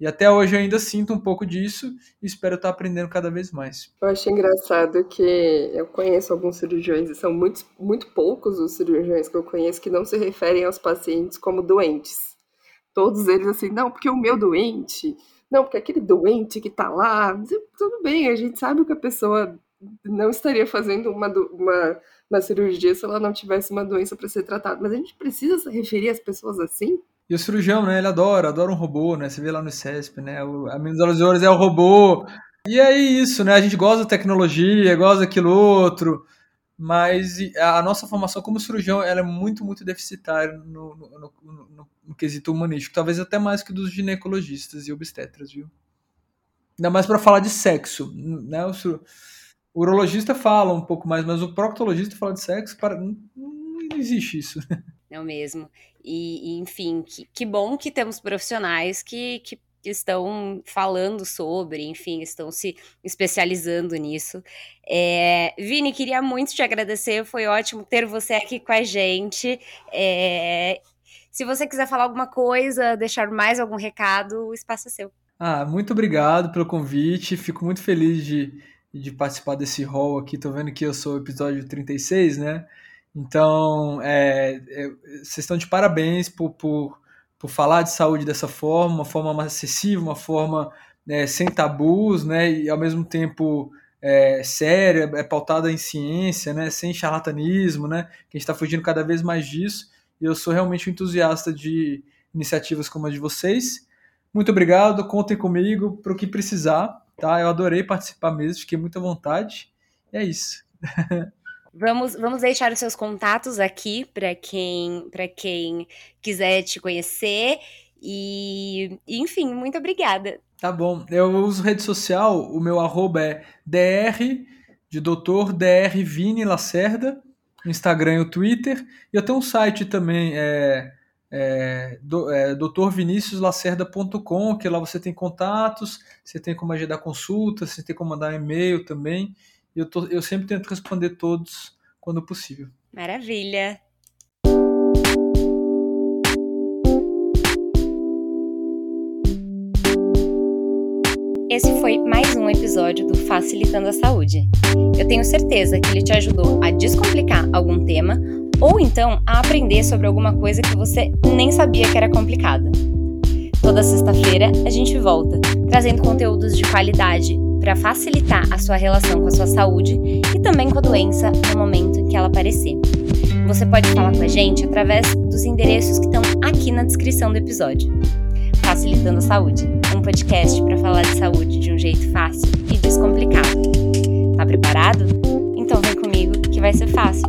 E até hoje eu ainda sinto um pouco disso e espero estar aprendendo cada vez mais. Eu acho engraçado que eu conheço alguns cirurgiões, e são muito, muito poucos os cirurgiões que eu conheço que não se referem aos pacientes como doentes todos eles assim, não, porque o meu doente, não, porque aquele doente que tá lá, tudo bem, a gente sabe que a pessoa não estaria fazendo uma, uma, uma cirurgia se ela não tivesse uma doença para ser tratada, mas a gente precisa se referir às pessoas assim? E o cirurgião, né, ele adora, adora um robô, né, você vê lá no CESP, né, o, a Minas das Horas é o robô, e é isso, né, a gente gosta da tecnologia, gosta daquilo outro, mas a nossa formação como cirurgião ela é muito, muito deficitária no, no, no, no, quesito humanístico, talvez até mais que dos ginecologistas e obstetras, viu? Ainda mais para falar de sexo, né? O, o, urologista fala um pouco mais, mas o proctologista fala de sexo, para, não, não existe isso. Não mesmo. E, e enfim, que, que, bom que temos profissionais que, que estão falando sobre, enfim, estão se especializando nisso. É, Vini, queria muito te agradecer, foi ótimo ter você aqui com a gente. É, se você quiser falar alguma coisa, deixar mais algum recado, o espaço é seu. Ah, muito obrigado pelo convite, fico muito feliz de, de participar desse hall aqui. Tô vendo que eu sou episódio 36, né? Então, é, é, vocês estão de parabéns por, por por falar de saúde dessa forma, uma forma mais acessível, uma forma né, sem tabus, né, e ao mesmo tempo é, séria, é pautada em ciência, né, sem charlatanismo, né, que a gente está fugindo cada vez mais disso, e eu sou realmente um entusiasta de iniciativas como a de vocês. Muito obrigado, contem comigo para o que precisar, tá? Eu adorei participar mesmo, fiquei muito à vontade, e é isso. Vamos, vamos deixar os seus contatos aqui para quem, quem quiser te conhecer. E, enfim, muito obrigada. Tá bom. Eu uso rede social, o meu arroba é dr, de doutor, dr Vini Lacerda, Instagram e o Twitter. E eu tenho um site também, é, é, do, é doutorviniciuslacerda.com, que lá você tem contatos, você tem como agendar consulta, você tem como mandar e-mail também eu, tô, eu sempre tento responder todos quando possível. Maravilha! Esse foi mais um episódio do Facilitando a Saúde. Eu tenho certeza que ele te ajudou a descomplicar algum tema ou então a aprender sobre alguma coisa que você nem sabia que era complicada. Toda sexta-feira a gente volta, trazendo conteúdos de qualidade para facilitar a sua relação com a sua saúde e também com a doença no momento em que ela aparecer. Você pode falar com a gente através dos endereços que estão aqui na descrição do episódio. Facilitando a Saúde, um podcast para falar de saúde de um jeito fácil e descomplicado. Tá preparado? Então vem comigo que vai ser fácil.